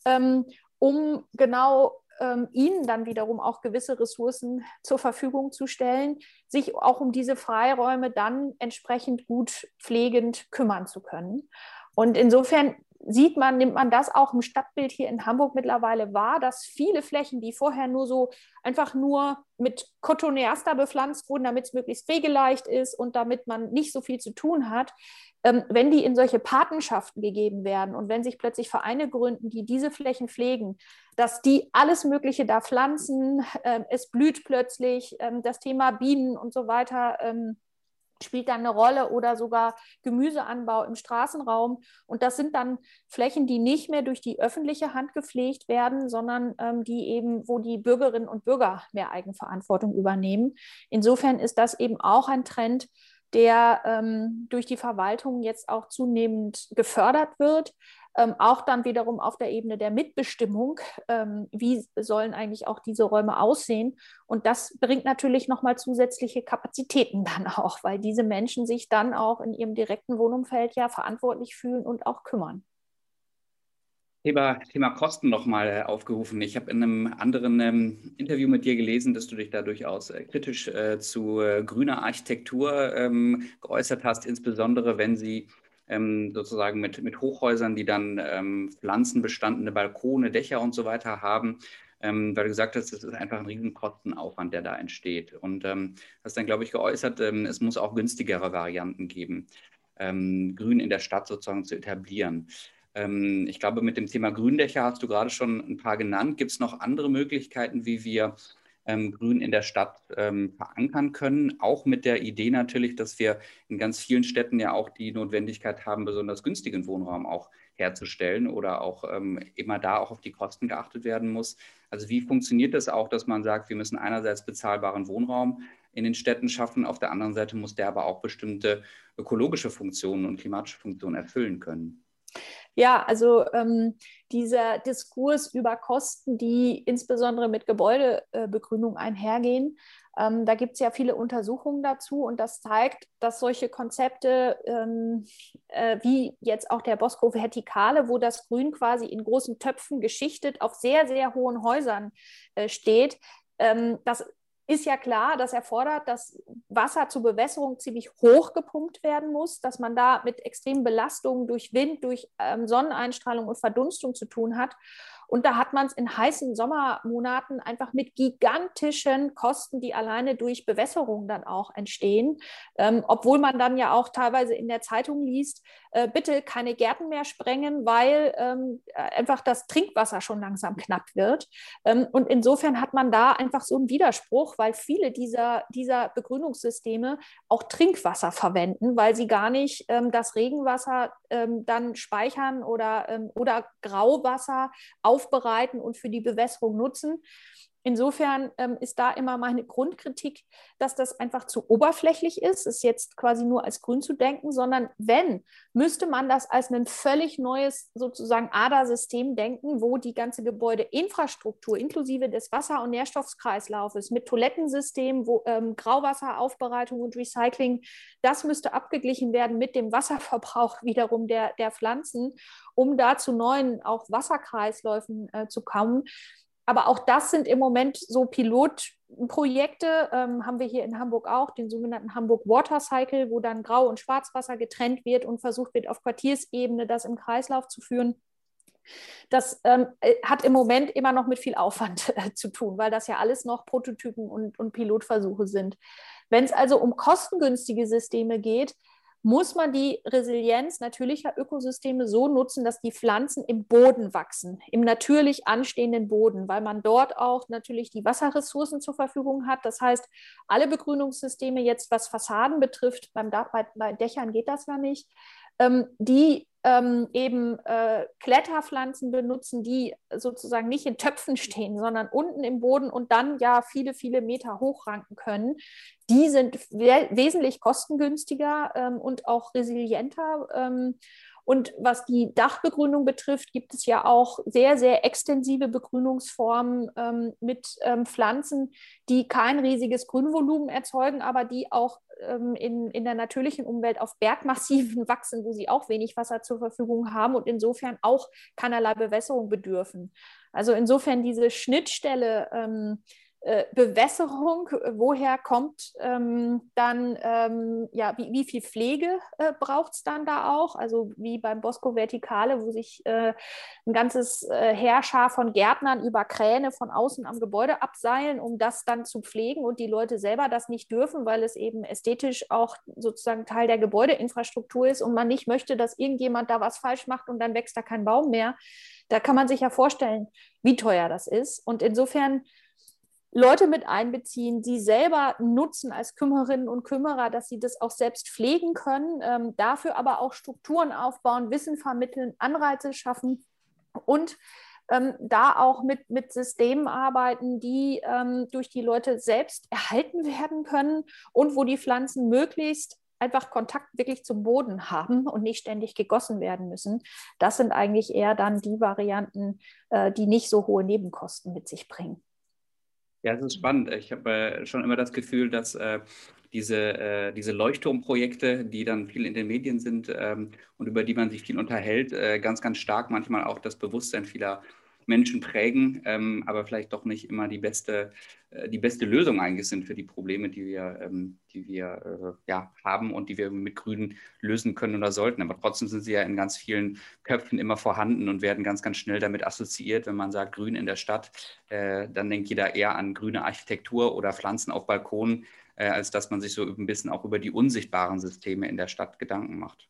ähm, um genau ähm, ihnen dann wiederum auch gewisse Ressourcen zur Verfügung zu stellen, sich auch um diese Freiräume dann entsprechend gut pflegend kümmern zu können. Und insofern sieht man, nimmt man das auch im Stadtbild hier in Hamburg mittlerweile wahr, dass viele Flächen, die vorher nur so einfach nur mit Cotoneaster bepflanzt wurden, damit es möglichst pflegeleicht ist und damit man nicht so viel zu tun hat, ähm, wenn die in solche Patenschaften gegeben werden und wenn sich plötzlich Vereine gründen, die diese Flächen pflegen, dass die alles Mögliche da pflanzen, äh, es blüht plötzlich, äh, das Thema Bienen und so weiter. Spielt dann eine Rolle oder sogar Gemüseanbau im Straßenraum. Und das sind dann Flächen, die nicht mehr durch die öffentliche Hand gepflegt werden, sondern ähm, die eben, wo die Bürgerinnen und Bürger mehr Eigenverantwortung übernehmen. Insofern ist das eben auch ein Trend, der ähm, durch die Verwaltung jetzt auch zunehmend gefördert wird ähm, auch dann wiederum auf der Ebene der Mitbestimmung, ähm, wie sollen eigentlich auch diese Räume aussehen. Und das bringt natürlich nochmal zusätzliche Kapazitäten dann auch, weil diese Menschen sich dann auch in ihrem direkten Wohnumfeld ja verantwortlich fühlen und auch kümmern. Thema, Thema Kosten nochmal äh, aufgerufen. Ich habe in einem anderen ähm, Interview mit dir gelesen, dass du dich da durchaus äh, kritisch äh, zu äh, grüner Architektur ähm, geäußert hast, insbesondere wenn sie ähm, sozusagen mit, mit Hochhäusern, die dann ähm, pflanzenbestandene Balkone, Dächer und so weiter haben, ähm, weil du gesagt hast, es ist einfach ein riesen Kostenaufwand, der da entsteht. Und ähm, hast dann, glaube ich, geäußert, ähm, es muss auch günstigere Varianten geben, ähm, Grün in der Stadt sozusagen zu etablieren. Ähm, ich glaube, mit dem Thema Gründächer hast du gerade schon ein paar genannt. Gibt es noch andere Möglichkeiten, wie wir Grün in der Stadt ähm, verankern können. Auch mit der Idee natürlich, dass wir in ganz vielen Städten ja auch die Notwendigkeit haben, besonders günstigen Wohnraum auch herzustellen oder auch ähm, immer da auch auf die Kosten geachtet werden muss. Also wie funktioniert das auch, dass man sagt, wir müssen einerseits bezahlbaren Wohnraum in den Städten schaffen, auf der anderen Seite muss der aber auch bestimmte ökologische Funktionen und klimatische Funktionen erfüllen können? Ja, also ähm, dieser Diskurs über Kosten, die insbesondere mit Gebäudebegrünung einhergehen, ähm, da gibt es ja viele Untersuchungen dazu und das zeigt, dass solche Konzepte ähm, äh, wie jetzt auch der Bosco Vertikale, wo das Grün quasi in großen Töpfen geschichtet auf sehr, sehr hohen Häusern äh, steht, ähm, das ist ja klar, das erfordert, dass Wasser zur Bewässerung ziemlich hoch gepumpt werden muss, dass man da mit extremen Belastungen durch Wind, durch ähm, Sonneneinstrahlung und Verdunstung zu tun hat. Und da hat man es in heißen Sommermonaten einfach mit gigantischen Kosten, die alleine durch Bewässerung dann auch entstehen. Ähm, obwohl man dann ja auch teilweise in der Zeitung liest, äh, bitte keine Gärten mehr sprengen, weil ähm, einfach das Trinkwasser schon langsam knapp wird. Ähm, und insofern hat man da einfach so einen Widerspruch, weil viele dieser, dieser Begrünungssysteme auch Trinkwasser verwenden, weil sie gar nicht ähm, das Regenwasser ähm, dann speichern oder, ähm, oder Grauwasser auf aufbereiten und für die Bewässerung nutzen. Insofern ähm, ist da immer meine Grundkritik, dass das einfach zu oberflächlich ist, es jetzt quasi nur als grün zu denken, sondern wenn, müsste man das als ein völlig neues sozusagen ADA-System denken, wo die ganze Gebäudeinfrastruktur inklusive des Wasser- und Nährstoffkreislaufes mit Toilettensystem, wo ähm, Grauwasseraufbereitung und Recycling, das müsste abgeglichen werden mit dem Wasserverbrauch wiederum der, der Pflanzen, um da zu neuen auch Wasserkreisläufen äh, zu kommen. Aber auch das sind im Moment so Pilotprojekte, ähm, haben wir hier in Hamburg auch, den sogenannten Hamburg Water Cycle, wo dann Grau- und Schwarzwasser getrennt wird und versucht wird, auf Quartiersebene das im Kreislauf zu führen. Das ähm, äh, hat im Moment immer noch mit viel Aufwand äh, zu tun, weil das ja alles noch Prototypen und, und Pilotversuche sind. Wenn es also um kostengünstige Systeme geht, muss man die Resilienz natürlicher Ökosysteme so nutzen, dass die Pflanzen im Boden wachsen, im natürlich anstehenden Boden, weil man dort auch natürlich die Wasserressourcen zur Verfügung hat. Das heißt, alle Begrünungssysteme jetzt, was Fassaden betrifft, beim Dach, bei, bei Dächern geht das ja nicht, ähm, die ähm, eben äh, Kletterpflanzen benutzen, die sozusagen nicht in Töpfen stehen, sondern unten im Boden und dann ja viele, viele Meter hochranken können. Die sind we wesentlich kostengünstiger ähm, und auch resilienter. Ähm, und was die Dachbegrünung betrifft, gibt es ja auch sehr, sehr extensive Begrünungsformen ähm, mit ähm, Pflanzen, die kein riesiges Grünvolumen erzeugen, aber die auch ähm, in, in der natürlichen Umwelt auf Bergmassiven wachsen, wo sie auch wenig Wasser zur Verfügung haben und insofern auch keinerlei Bewässerung bedürfen. Also insofern diese Schnittstelle ähm, äh, Bewässerung, woher kommt ähm, dann, ähm, ja, wie, wie, viel Pflege äh, braucht es dann da auch? Also wie beim Bosco Vertikale, wo sich äh, ein ganzes äh, Heerschar von Gärtnern über Kräne von außen am Gebäude abseilen, um das dann zu pflegen und die Leute selber das nicht dürfen, weil es eben ästhetisch auch sozusagen Teil der Gebäudeinfrastruktur ist und man nicht möchte, dass irgendjemand da was falsch macht und dann wächst da kein Baum mehr. Da kann man sich ja vorstellen, wie teuer das ist. Und insofern Leute mit einbeziehen, die selber nutzen als Kümmerinnen und Kümmerer, dass sie das auch selbst pflegen können, ähm, dafür aber auch Strukturen aufbauen, Wissen vermitteln, Anreize schaffen und ähm, da auch mit, mit Systemen arbeiten, die ähm, durch die Leute selbst erhalten werden können und wo die Pflanzen möglichst einfach Kontakt wirklich zum Boden haben und nicht ständig gegossen werden müssen. Das sind eigentlich eher dann die Varianten, äh, die nicht so hohe Nebenkosten mit sich bringen. Ja, das ist spannend. Ich habe äh, schon immer das Gefühl, dass äh, diese, äh, diese Leuchtturmprojekte, die dann viel in den Medien sind ähm, und über die man sich viel unterhält, äh, ganz, ganz stark manchmal auch das Bewusstsein vieler Menschen prägen, ähm, aber vielleicht doch nicht immer die beste, äh, die beste Lösung eigentlich sind für die Probleme, die wir, ähm, die wir äh, ja, haben und die wir mit Grünen lösen können oder sollten. Aber trotzdem sind sie ja in ganz vielen Köpfen immer vorhanden und werden ganz, ganz schnell damit assoziiert. Wenn man sagt Grün in der Stadt, äh, dann denkt jeder eher an grüne Architektur oder Pflanzen auf Balkonen, äh, als dass man sich so ein bisschen auch über die unsichtbaren Systeme in der Stadt Gedanken macht.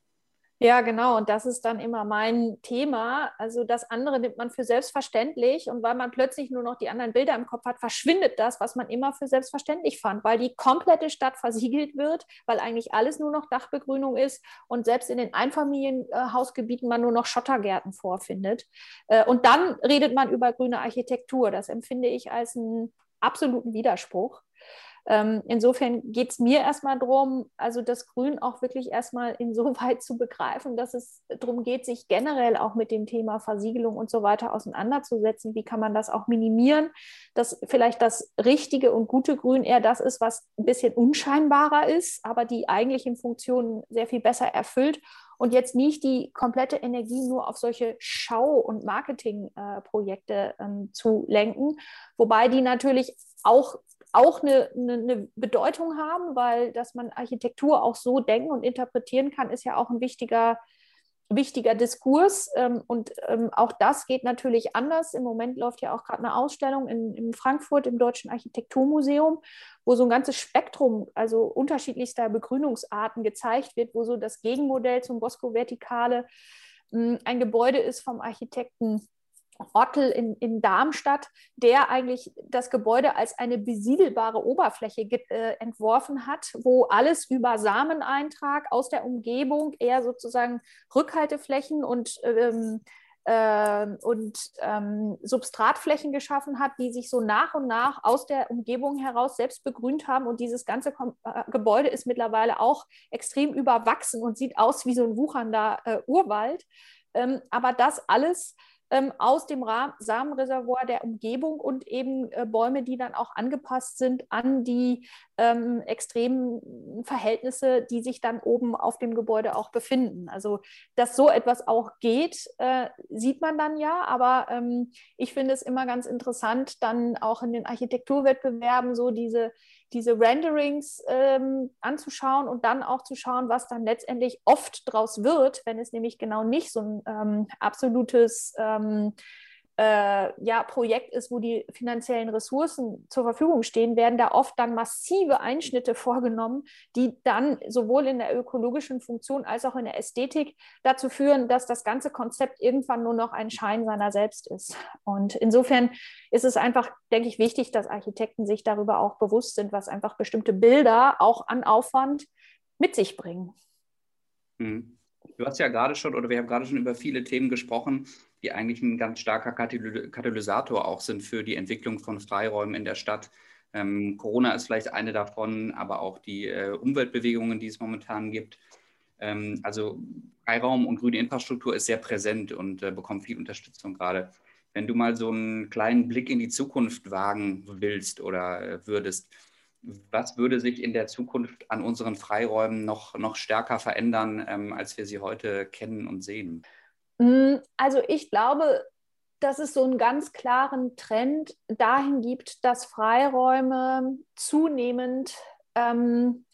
Ja, genau. Und das ist dann immer mein Thema. Also das andere nimmt man für selbstverständlich. Und weil man plötzlich nur noch die anderen Bilder im Kopf hat, verschwindet das, was man immer für selbstverständlich fand, weil die komplette Stadt versiegelt wird, weil eigentlich alles nur noch Dachbegrünung ist und selbst in den Einfamilienhausgebieten man nur noch Schottergärten vorfindet. Äh, und dann redet man über grüne Architektur. Das empfinde ich als einen absoluten Widerspruch. Ähm, insofern geht es mir erstmal darum, also das Grün auch wirklich erstmal insoweit zu begreifen, dass es darum geht, sich generell auch mit dem Thema Versiegelung und so weiter auseinanderzusetzen. Wie kann man das auch minimieren, dass vielleicht das richtige und gute Grün eher das ist, was ein bisschen unscheinbarer ist, aber die eigentlichen Funktionen sehr viel besser erfüllt und jetzt nicht die komplette Energie nur auf solche Schau- und Marketingprojekte äh, ähm, zu lenken, wobei die natürlich auch auch eine, eine, eine, Bedeutung haben, weil dass man Architektur auch so denken und interpretieren kann, ist ja auch ein wichtiger, wichtiger Diskurs. Ähm, und ähm, auch das geht natürlich anders. Im Moment läuft ja auch gerade eine Ausstellung in, in Frankfurt im Deutschen Architekturmuseum, wo so ein ganzes Spektrum, also unterschiedlichster Begrünungsarten gezeigt wird, wo so das Gegenmodell zum Bosco Vertikale hm, ein Gebäude ist vom Architekten Ottel in, in Darmstadt, der eigentlich das Gebäude als eine besiedelbare Oberfläche äh, entworfen hat, wo alles über Sameneintrag aus der Umgebung eher sozusagen Rückhalteflächen und ähm, äh, und ähm, Substratflächen geschaffen hat, die sich so nach und nach aus der Umgebung heraus selbst begrünt haben. Und dieses ganze Kom äh, Gebäude ist mittlerweile auch extrem überwachsen und sieht aus wie so ein wuchernder äh, Urwald. Ähm, aber das alles ähm, aus dem Ra Samenreservoir der Umgebung und eben äh, Bäume, die dann auch angepasst sind an die ähm, extremen Verhältnisse, die sich dann oben auf dem Gebäude auch befinden. Also, dass so etwas auch geht, äh, sieht man dann ja, aber ähm, ich finde es immer ganz interessant, dann auch in den Architekturwettbewerben so diese diese Renderings ähm, anzuschauen und dann auch zu schauen, was dann letztendlich oft draus wird, wenn es nämlich genau nicht so ein ähm, absolutes ähm, äh, ja, Projekt ist, wo die finanziellen Ressourcen zur Verfügung stehen, werden da oft dann massive Einschnitte vorgenommen, die dann sowohl in der ökologischen Funktion als auch in der Ästhetik dazu führen, dass das ganze Konzept irgendwann nur noch ein Schein seiner selbst ist. Und insofern ist es einfach, denke ich, wichtig, dass Architekten sich darüber auch bewusst sind, was einfach bestimmte Bilder auch an Aufwand mit sich bringen. Mhm. Du hast ja gerade schon, oder wir haben gerade schon über viele Themen gesprochen, die eigentlich ein ganz starker Katalysator auch sind für die Entwicklung von Freiräumen in der Stadt. Ähm, Corona ist vielleicht eine davon, aber auch die äh, Umweltbewegungen, die es momentan gibt. Ähm, also Freiraum und grüne Infrastruktur ist sehr präsent und äh, bekommt viel Unterstützung gerade. Wenn du mal so einen kleinen Blick in die Zukunft wagen willst oder äh, würdest, was würde sich in der Zukunft an unseren Freiräumen noch, noch stärker verändern, ähm, als wir sie heute kennen und sehen? Mm, also ich glaube, dass es so einen ganz klaren Trend dahin gibt, dass Freiräume zunehmend ähm,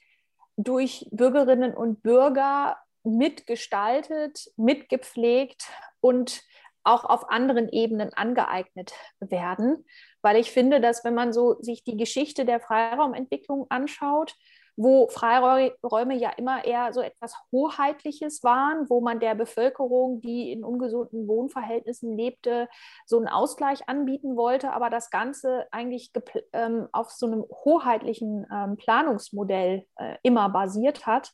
durch Bürgerinnen und Bürger mitgestaltet, mitgepflegt und auch auf anderen Ebenen angeeignet werden. Weil ich finde, dass wenn man so sich die Geschichte der Freiraumentwicklung anschaut, wo Freiräume ja immer eher so etwas Hoheitliches waren, wo man der Bevölkerung, die in ungesunden Wohnverhältnissen lebte, so einen Ausgleich anbieten wollte, aber das Ganze eigentlich ähm, auf so einem hoheitlichen ähm, Planungsmodell äh, immer basiert hat.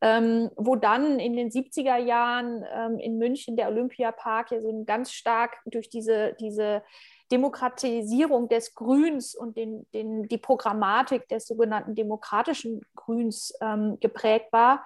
Ähm, wo dann in den 70er Jahren ähm, in München der Olympiapark ja so ganz stark durch diese, diese Demokratisierung des Grüns und den, den, die Programmatik des sogenannten demokratischen Grüns ähm, geprägt war,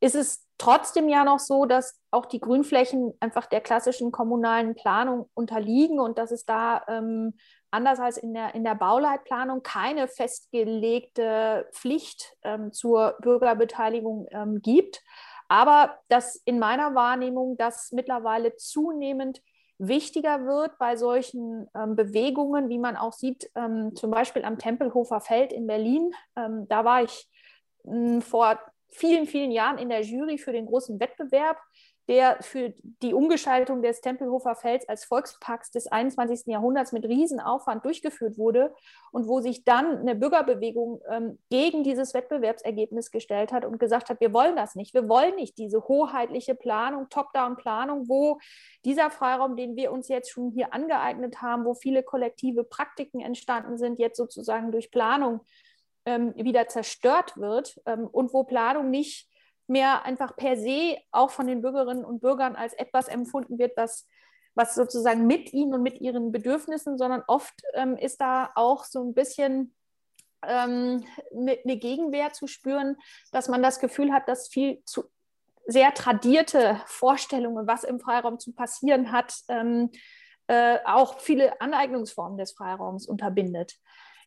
ist es trotzdem ja noch so, dass auch die Grünflächen einfach der klassischen kommunalen Planung unterliegen und dass es da ähm, anders als in der, in der Bauleitplanung keine festgelegte Pflicht ähm, zur Bürgerbeteiligung ähm, gibt. Aber dass in meiner Wahrnehmung das mittlerweile zunehmend wichtiger wird bei solchen ähm, Bewegungen, wie man auch sieht, ähm, zum Beispiel am Tempelhofer Feld in Berlin. Ähm, da war ich mh, vor vielen, vielen Jahren in der Jury für den großen Wettbewerb der für die Umgestaltung des Tempelhofer Felds als Volksparks des 21. Jahrhunderts mit Riesenaufwand durchgeführt wurde und wo sich dann eine Bürgerbewegung ähm, gegen dieses Wettbewerbsergebnis gestellt hat und gesagt hat, wir wollen das nicht. Wir wollen nicht diese hoheitliche Planung, Top-Down-Planung, wo dieser Freiraum, den wir uns jetzt schon hier angeeignet haben, wo viele kollektive Praktiken entstanden sind, jetzt sozusagen durch Planung ähm, wieder zerstört wird ähm, und wo Planung nicht mehr einfach per se auch von den Bürgerinnen und Bürgern als etwas empfunden wird, was, was sozusagen mit ihnen und mit ihren Bedürfnissen, sondern oft ähm, ist da auch so ein bisschen ähm, eine, eine Gegenwehr zu spüren, dass man das Gefühl hat, dass viel zu sehr tradierte Vorstellungen, was im Freiraum zu passieren hat, ähm, äh, auch viele Aneignungsformen des Freiraums unterbindet.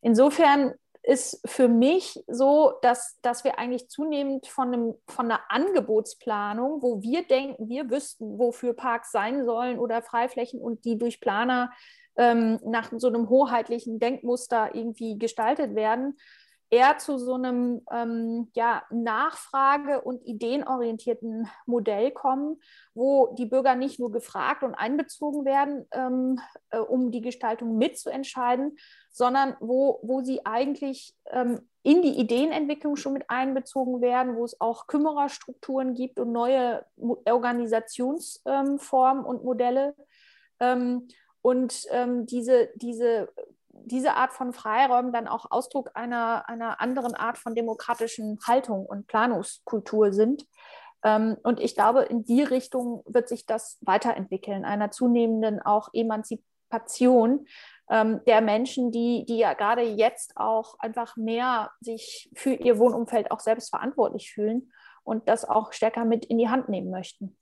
Insofern ist für mich so, dass, dass wir eigentlich zunehmend von, einem, von einer Angebotsplanung, wo wir denken, wir wüssten, wofür Parks sein sollen oder Freiflächen und die durch Planer ähm, nach so einem hoheitlichen Denkmuster irgendwie gestaltet werden, eher zu so einem ähm, ja, Nachfrage- und ideenorientierten Modell kommen, wo die Bürger nicht nur gefragt und einbezogen werden, ähm, äh, um die Gestaltung mitzuentscheiden, sondern wo, wo sie eigentlich ähm, in die Ideenentwicklung schon mit einbezogen werden, wo es auch Kümmererstrukturen gibt und neue Organisationsformen und Modelle. Ähm, und ähm, diese, diese diese Art von Freiräumen dann auch Ausdruck einer, einer anderen Art von demokratischen Haltung und Planungskultur sind. Ähm, und ich glaube, in die Richtung wird sich das weiterentwickeln, einer zunehmenden auch Emanzipation ähm, der Menschen, die, die ja gerade jetzt auch einfach mehr sich für ihr Wohnumfeld auch selbst verantwortlich fühlen und das auch stärker mit in die Hand nehmen möchten.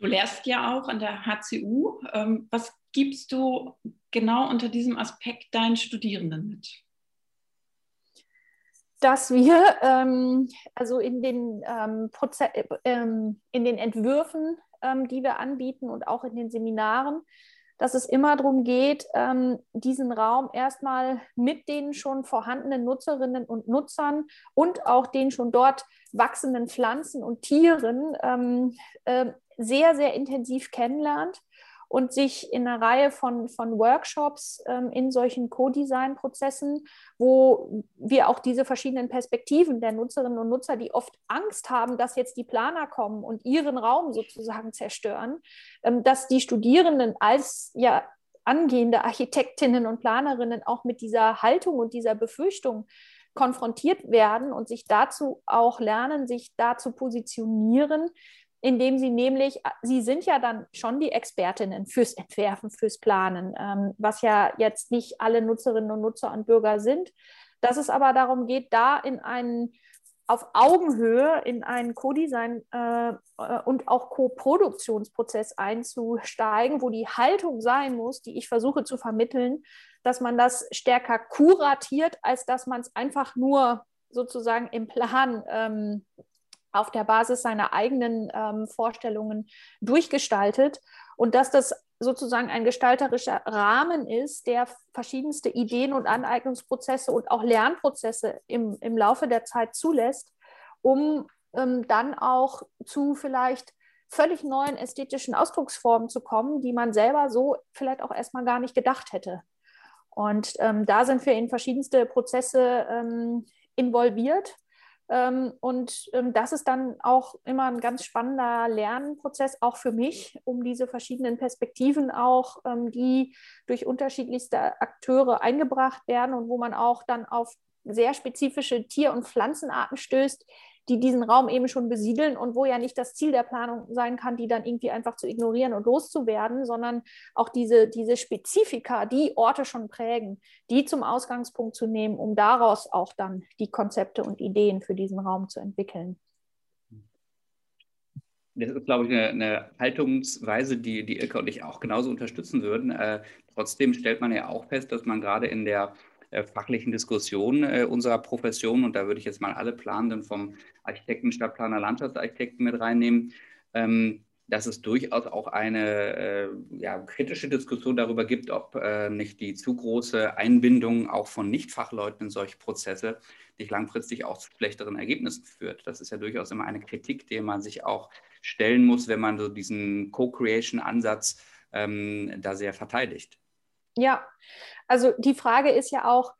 Du lehrst ja auch an der HCU. Ähm, was gibst du genau unter diesem Aspekt deinen Studierenden mit? Dass wir ähm, also in den, ähm, äh, ähm, in den Entwürfen, ähm, die wir anbieten und auch in den Seminaren, dass es immer darum geht, ähm, diesen Raum erstmal mit den schon vorhandenen Nutzerinnen und Nutzern und auch den schon dort wachsenden Pflanzen und Tieren äh, sehr, sehr intensiv kennenlernt und sich in einer Reihe von, von Workshops ähm, in solchen Co-Design-Prozessen, wo wir auch diese verschiedenen Perspektiven der Nutzerinnen und Nutzer, die oft Angst haben, dass jetzt die Planer kommen und ihren Raum sozusagen zerstören, ähm, dass die Studierenden als ja angehende Architektinnen und Planerinnen auch mit dieser Haltung und dieser Befürchtung konfrontiert werden und sich dazu auch lernen, sich da zu positionieren, indem sie nämlich, äh, sie sind ja dann schon die Expertinnen fürs Entwerfen, fürs Planen, ähm, was ja jetzt nicht alle Nutzerinnen und Nutzer und Bürger sind, dass es aber darum geht, da in einen auf Augenhöhe in einen Co-Design äh, äh, und auch Co-Produktionsprozess einzusteigen, wo die Haltung sein muss, die ich versuche zu vermitteln, dass man das stärker kuratiert, als dass man es einfach nur sozusagen im Plan ähm, auf der Basis seiner eigenen ähm, Vorstellungen durchgestaltet und dass das sozusagen ein gestalterischer Rahmen ist, der verschiedenste Ideen und Aneignungsprozesse und auch Lernprozesse im, im Laufe der Zeit zulässt, um ähm, dann auch zu vielleicht völlig neuen ästhetischen Ausdrucksformen zu kommen, die man selber so vielleicht auch erstmal gar nicht gedacht hätte. Und ähm, da sind wir in verschiedenste Prozesse ähm, involviert und ähm, das ist dann auch immer ein ganz spannender Lernprozess, auch für mich, um diese verschiedenen Perspektiven auch, ähm, die durch unterschiedlichste Akteure eingebracht werden und wo man auch dann auf sehr spezifische Tier- und Pflanzenarten stößt, die diesen Raum eben schon besiedeln und wo ja nicht das Ziel der Planung sein kann, die dann irgendwie einfach zu ignorieren und loszuwerden, sondern auch diese, diese Spezifika, die Orte schon prägen, die zum Ausgangspunkt zu nehmen, um daraus auch dann die Konzepte und Ideen für diesen Raum zu entwickeln. Das ist, glaube ich, eine, eine, Haltungsweise, die, die Ilka und ich auch genauso unterstützen würden. Äh, trotzdem stellt man ja auch fest, dass man gerade in der fachlichen Diskussion äh, unserer Profession, und da würde ich jetzt mal alle Planenden vom Architekten, Stadtplaner, Landschaftsarchitekten mit reinnehmen, ähm, dass es durchaus auch eine äh, ja, kritische Diskussion darüber gibt, ob äh, nicht die zu große Einbindung auch von Nichtfachleuten in solche Prozesse nicht langfristig auch zu schlechteren Ergebnissen führt. Das ist ja durchaus immer eine Kritik, der man sich auch stellen muss, wenn man so diesen Co-Creation-Ansatz ähm, da sehr verteidigt. Ja, also die Frage ist ja auch,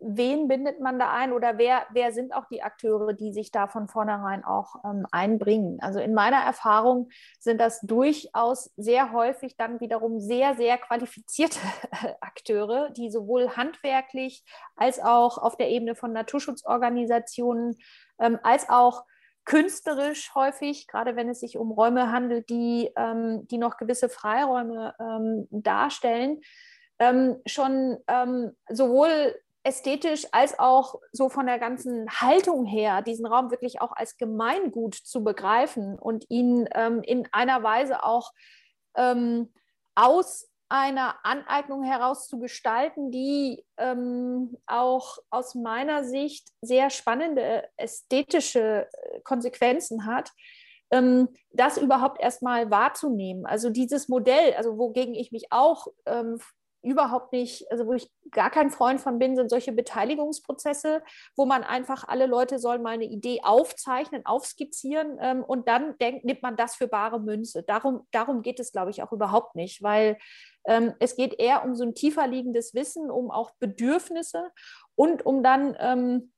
wen bindet man da ein oder wer, wer sind auch die Akteure, die sich da von vornherein auch ähm, einbringen? Also in meiner Erfahrung sind das durchaus sehr häufig dann wiederum sehr, sehr qualifizierte Akteure, die sowohl handwerklich als auch auf der Ebene von Naturschutzorganisationen ähm, als auch künstlerisch häufig, gerade wenn es sich um Räume handelt, die, ähm, die noch gewisse Freiräume ähm, darstellen, ähm, schon ähm, sowohl ästhetisch als auch so von der ganzen Haltung her, diesen Raum wirklich auch als Gemeingut zu begreifen und ihn ähm, in einer Weise auch ähm, aus einer Aneignung heraus zu gestalten, die ähm, auch aus meiner Sicht sehr spannende ästhetische äh, Konsequenzen hat, ähm, das überhaupt erstmal wahrzunehmen. Also dieses Modell, also wogegen ich mich auch ähm, überhaupt nicht, also wo ich gar kein Freund von bin, sind solche Beteiligungsprozesse, wo man einfach alle Leute sollen mal eine Idee aufzeichnen, aufskizzieren ähm, und dann denkt, nimmt man das für bare Münze. Darum, darum geht es, glaube ich, auch überhaupt nicht, weil ähm, es geht eher um so ein tiefer liegendes Wissen, um auch Bedürfnisse und um dann ähm,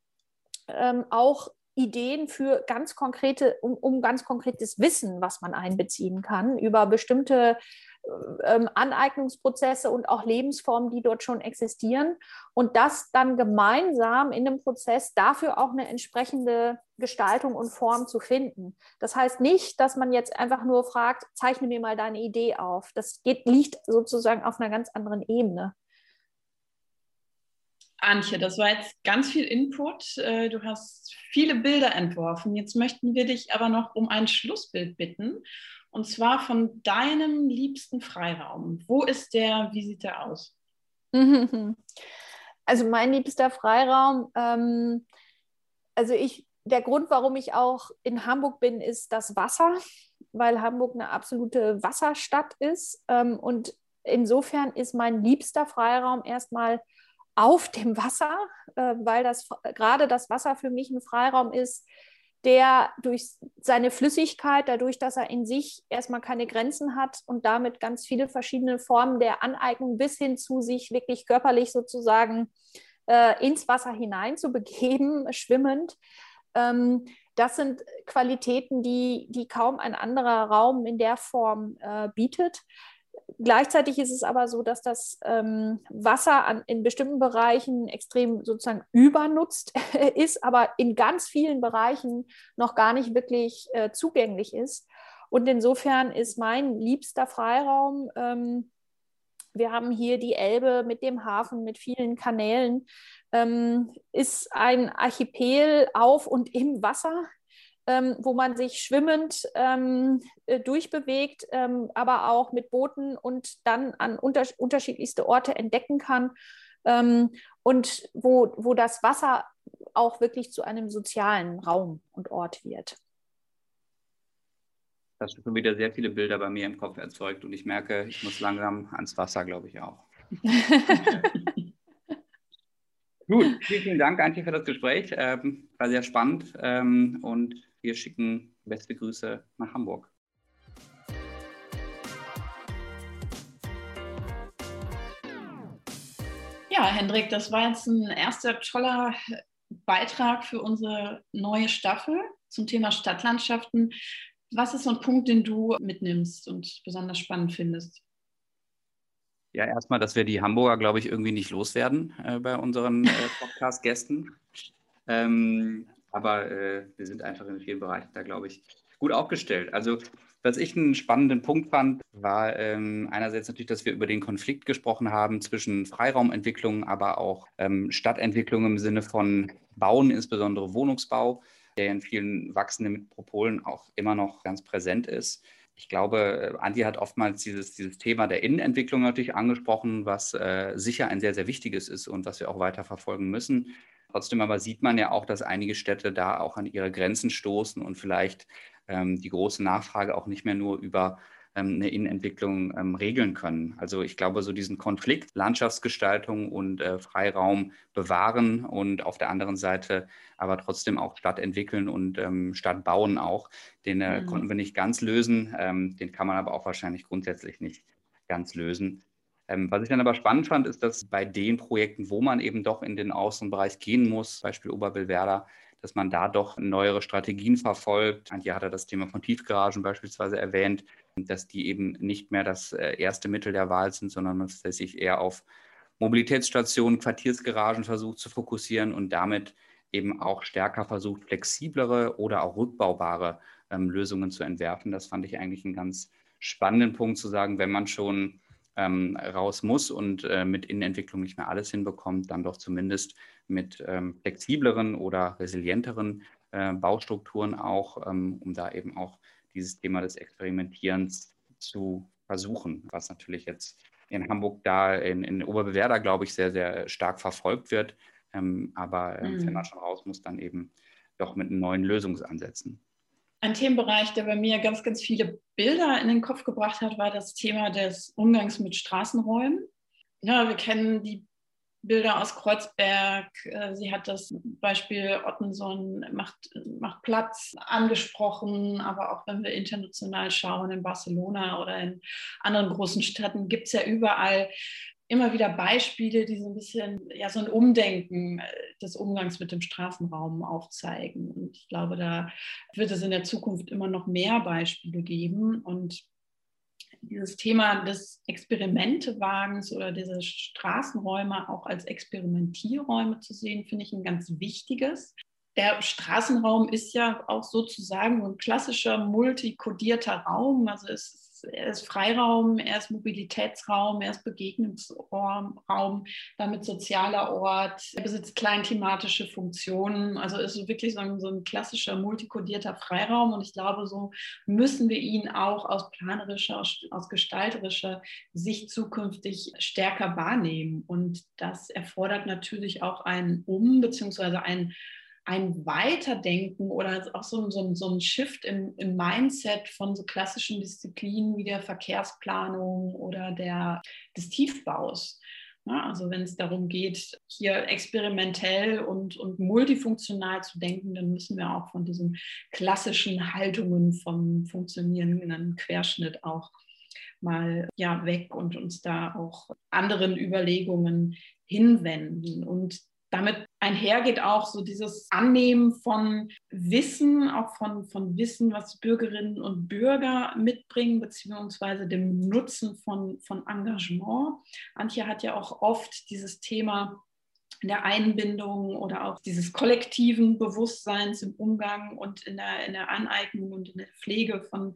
ähm auch Ideen für ganz konkrete, um, um ganz konkretes Wissen, was man einbeziehen kann über bestimmte ähm, Aneignungsprozesse und auch Lebensformen, die dort schon existieren. Und das dann gemeinsam in dem Prozess dafür auch eine entsprechende Gestaltung und Form zu finden. Das heißt nicht, dass man jetzt einfach nur fragt, zeichne mir mal deine Idee auf. Das geht, liegt sozusagen auf einer ganz anderen Ebene. Antje, das war jetzt ganz viel Input. Äh, du hast viele Bilder entworfen. Jetzt möchten wir dich aber noch um ein Schlussbild bitten. Und zwar von deinem liebsten Freiraum. Wo ist der? Wie sieht der aus? Also mein liebster Freiraum, ähm, also ich, der Grund, warum ich auch in Hamburg bin, ist das Wasser, weil Hamburg eine absolute Wasserstadt ist. Ähm, und insofern ist mein liebster Freiraum erstmal auf dem Wasser, äh, weil das gerade das Wasser für mich ein Freiraum ist, der durch seine Flüssigkeit, dadurch, dass er in sich erstmal keine Grenzen hat und damit ganz viele verschiedene Formen der Aneignung bis hin zu sich wirklich körperlich sozusagen äh, ins Wasser hinein zu begeben, schwimmend. Ähm, das sind Qualitäten, die, die kaum ein anderer Raum in der Form äh, bietet. Gleichzeitig ist es aber so, dass das ähm, Wasser an, in bestimmten Bereichen extrem sozusagen übernutzt ist, aber in ganz vielen Bereichen noch gar nicht wirklich äh, zugänglich ist. Und insofern ist mein liebster Freiraum, ähm, wir haben hier die Elbe mit dem Hafen, mit vielen Kanälen, ähm, ist ein Archipel auf und im Wasser ähm, wo man sich schwimmend ähm, äh, durchbewegt, ähm, aber auch mit Booten und dann an unter unterschiedlichste Orte entdecken kann ähm, und wo, wo das Wasser auch wirklich zu einem sozialen Raum und Ort wird. Das hast schon wieder sehr viele Bilder bei mir im Kopf erzeugt und ich merke, ich muss langsam ans Wasser, glaube ich auch. Gut, vielen, vielen Dank, Antje, für das Gespräch. Ähm, war sehr spannend ähm, und wir schicken beste Grüße nach Hamburg. Ja, Hendrik, das war jetzt ein erster toller Beitrag für unsere neue Staffel zum Thema Stadtlandschaften. Was ist so ein Punkt, den du mitnimmst und besonders spannend findest? Ja, erstmal, dass wir die Hamburger, glaube ich, irgendwie nicht loswerden äh, bei unseren äh, Podcast-Gästen. Ähm, aber äh, wir sind einfach in vielen Bereichen da, glaube ich, gut aufgestellt. Also was ich einen spannenden Punkt fand, war ähm, einerseits natürlich, dass wir über den Konflikt gesprochen haben zwischen Freiraumentwicklung, aber auch ähm, Stadtentwicklung im Sinne von Bauen, insbesondere Wohnungsbau, der in vielen wachsenden Metropolen auch immer noch ganz präsent ist. Ich glaube, Andi hat oftmals dieses, dieses Thema der Innenentwicklung natürlich angesprochen, was äh, sicher ein sehr, sehr wichtiges ist und was wir auch weiter verfolgen müssen. Trotzdem aber sieht man ja auch, dass einige Städte da auch an ihre Grenzen stoßen und vielleicht ähm, die große Nachfrage auch nicht mehr nur über eine Innenentwicklung ähm, regeln können. Also ich glaube, so diesen Konflikt Landschaftsgestaltung und äh, Freiraum bewahren und auf der anderen Seite aber trotzdem auch Stadt entwickeln und ähm, Stadt bauen auch, den äh, mhm. konnten wir nicht ganz lösen. Ähm, den kann man aber auch wahrscheinlich grundsätzlich nicht ganz lösen. Ähm, was ich dann aber spannend fand, ist, dass bei den Projekten, wo man eben doch in den Außenbereich gehen muss, Beispiel Oberbillwerder, dass man da doch neuere Strategien verfolgt. Antje hatte das Thema von Tiefgaragen beispielsweise erwähnt, dass die eben nicht mehr das äh, erste Mittel der Wahl sind, sondern dass es sich eher auf Mobilitätsstationen, Quartiersgaragen versucht zu fokussieren und damit eben auch stärker versucht, flexiblere oder auch rückbaubare ähm, Lösungen zu entwerfen. Das fand ich eigentlich einen ganz spannenden Punkt zu sagen, wenn man schon ähm, raus muss und äh, mit Innenentwicklung nicht mehr alles hinbekommt, dann doch zumindest mit ähm, flexibleren oder resilienteren äh, Baustrukturen auch, ähm, um da eben auch dieses Thema des Experimentierens zu versuchen, was natürlich jetzt in Hamburg da in, in Oberbewerder, glaube ich, sehr, sehr stark verfolgt wird. Ähm, aber äh, mhm. wenn man schon raus muss, dann eben doch mit neuen Lösungsansätzen. Ein Themenbereich, der bei mir ganz, ganz viele Bilder in den Kopf gebracht hat, war das Thema des Umgangs mit Straßenräumen. Ja, wir kennen die Bilder aus Kreuzberg. Äh, sie hat das Beispiel Ottenson macht, macht Platz angesprochen, aber auch wenn wir international schauen, in Barcelona oder in anderen großen Städten, gibt es ja überall immer wieder Beispiele, die so ein bisschen ja, so ein Umdenken äh, des Umgangs mit dem Straßenraum aufzeigen. Und ich glaube, da wird es in der Zukunft immer noch mehr Beispiele geben. Und dieses Thema des Experimentewagens oder diese Straßenräume auch als Experimentierräume zu sehen, finde ich ein ganz wichtiges. Der Straßenraum ist ja auch sozusagen ein klassischer multikodierter Raum. Also es er ist Freiraum, er ist Mobilitätsraum, er ist Begegnungsraum, damit sozialer Ort, er besitzt kleinthematische Funktionen, also ist wirklich so ein, so ein klassischer multikodierter Freiraum. Und ich glaube, so müssen wir ihn auch aus planerischer, aus, aus gestalterischer Sicht zukünftig stärker wahrnehmen. Und das erfordert natürlich auch ein Um- bzw. ein ein Weiterdenken oder auch so, so, so ein Shift im, im, Mindset von so klassischen Disziplinen wie der Verkehrsplanung oder der, des Tiefbaus. Ja, also wenn es darum geht, hier experimentell und, und multifunktional zu denken, dann müssen wir auch von diesen klassischen Haltungen vom funktionierenden Querschnitt auch mal ja, weg und uns da auch anderen Überlegungen hinwenden. Und damit einhergeht auch so dieses Annehmen von Wissen, auch von, von Wissen, was Bürgerinnen und Bürger mitbringen, beziehungsweise dem Nutzen von, von Engagement. Antje hat ja auch oft dieses Thema der Einbindung oder auch dieses kollektiven Bewusstseins im Umgang und in der, in der Aneignung und in der Pflege von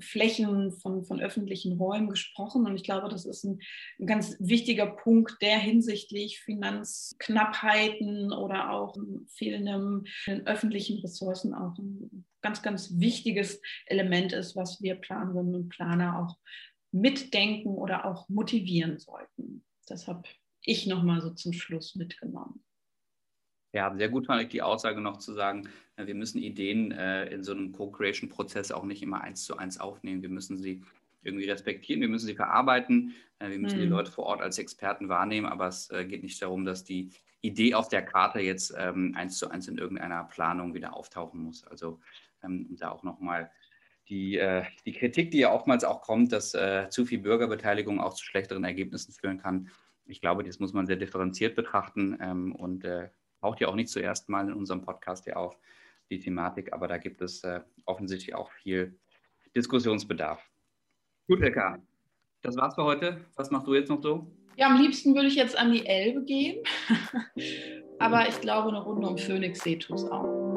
Flächen, von, von öffentlichen Räumen gesprochen. Und ich glaube, das ist ein, ein ganz wichtiger Punkt, der hinsichtlich Finanzknappheiten oder auch fehlenden öffentlichen Ressourcen auch ein ganz, ganz wichtiges Element ist, was wir Planerinnen und Planer auch mitdenken oder auch motivieren sollten. Das habe ich nochmal so zum Schluss mitgenommen. Ja, sehr gut fand ich die Aussage noch zu sagen, äh, wir müssen Ideen äh, in so einem Co-Creation-Prozess auch nicht immer eins zu eins aufnehmen. Wir müssen sie irgendwie respektieren, wir müssen sie verarbeiten, äh, wir müssen hm. die Leute vor Ort als Experten wahrnehmen, aber es äh, geht nicht darum, dass die Idee auf der Karte jetzt ähm, eins zu eins in irgendeiner Planung wieder auftauchen muss. Also ähm, da auch nochmal die, äh, die Kritik, die ja oftmals auch kommt, dass äh, zu viel Bürgerbeteiligung auch zu schlechteren Ergebnissen führen kann. Ich glaube, das muss man sehr differenziert betrachten ähm, und taucht ja auch nicht zuerst mal in unserem Podcast ja auf, die Thematik, aber da gibt es äh, offensichtlich auch viel Diskussionsbedarf. Gut, Elka, das war's für heute. Was machst du jetzt noch so? Ja, am liebsten würde ich jetzt an die Elbe gehen, aber ich glaube, eine Runde um Phoenixsee tut es auch.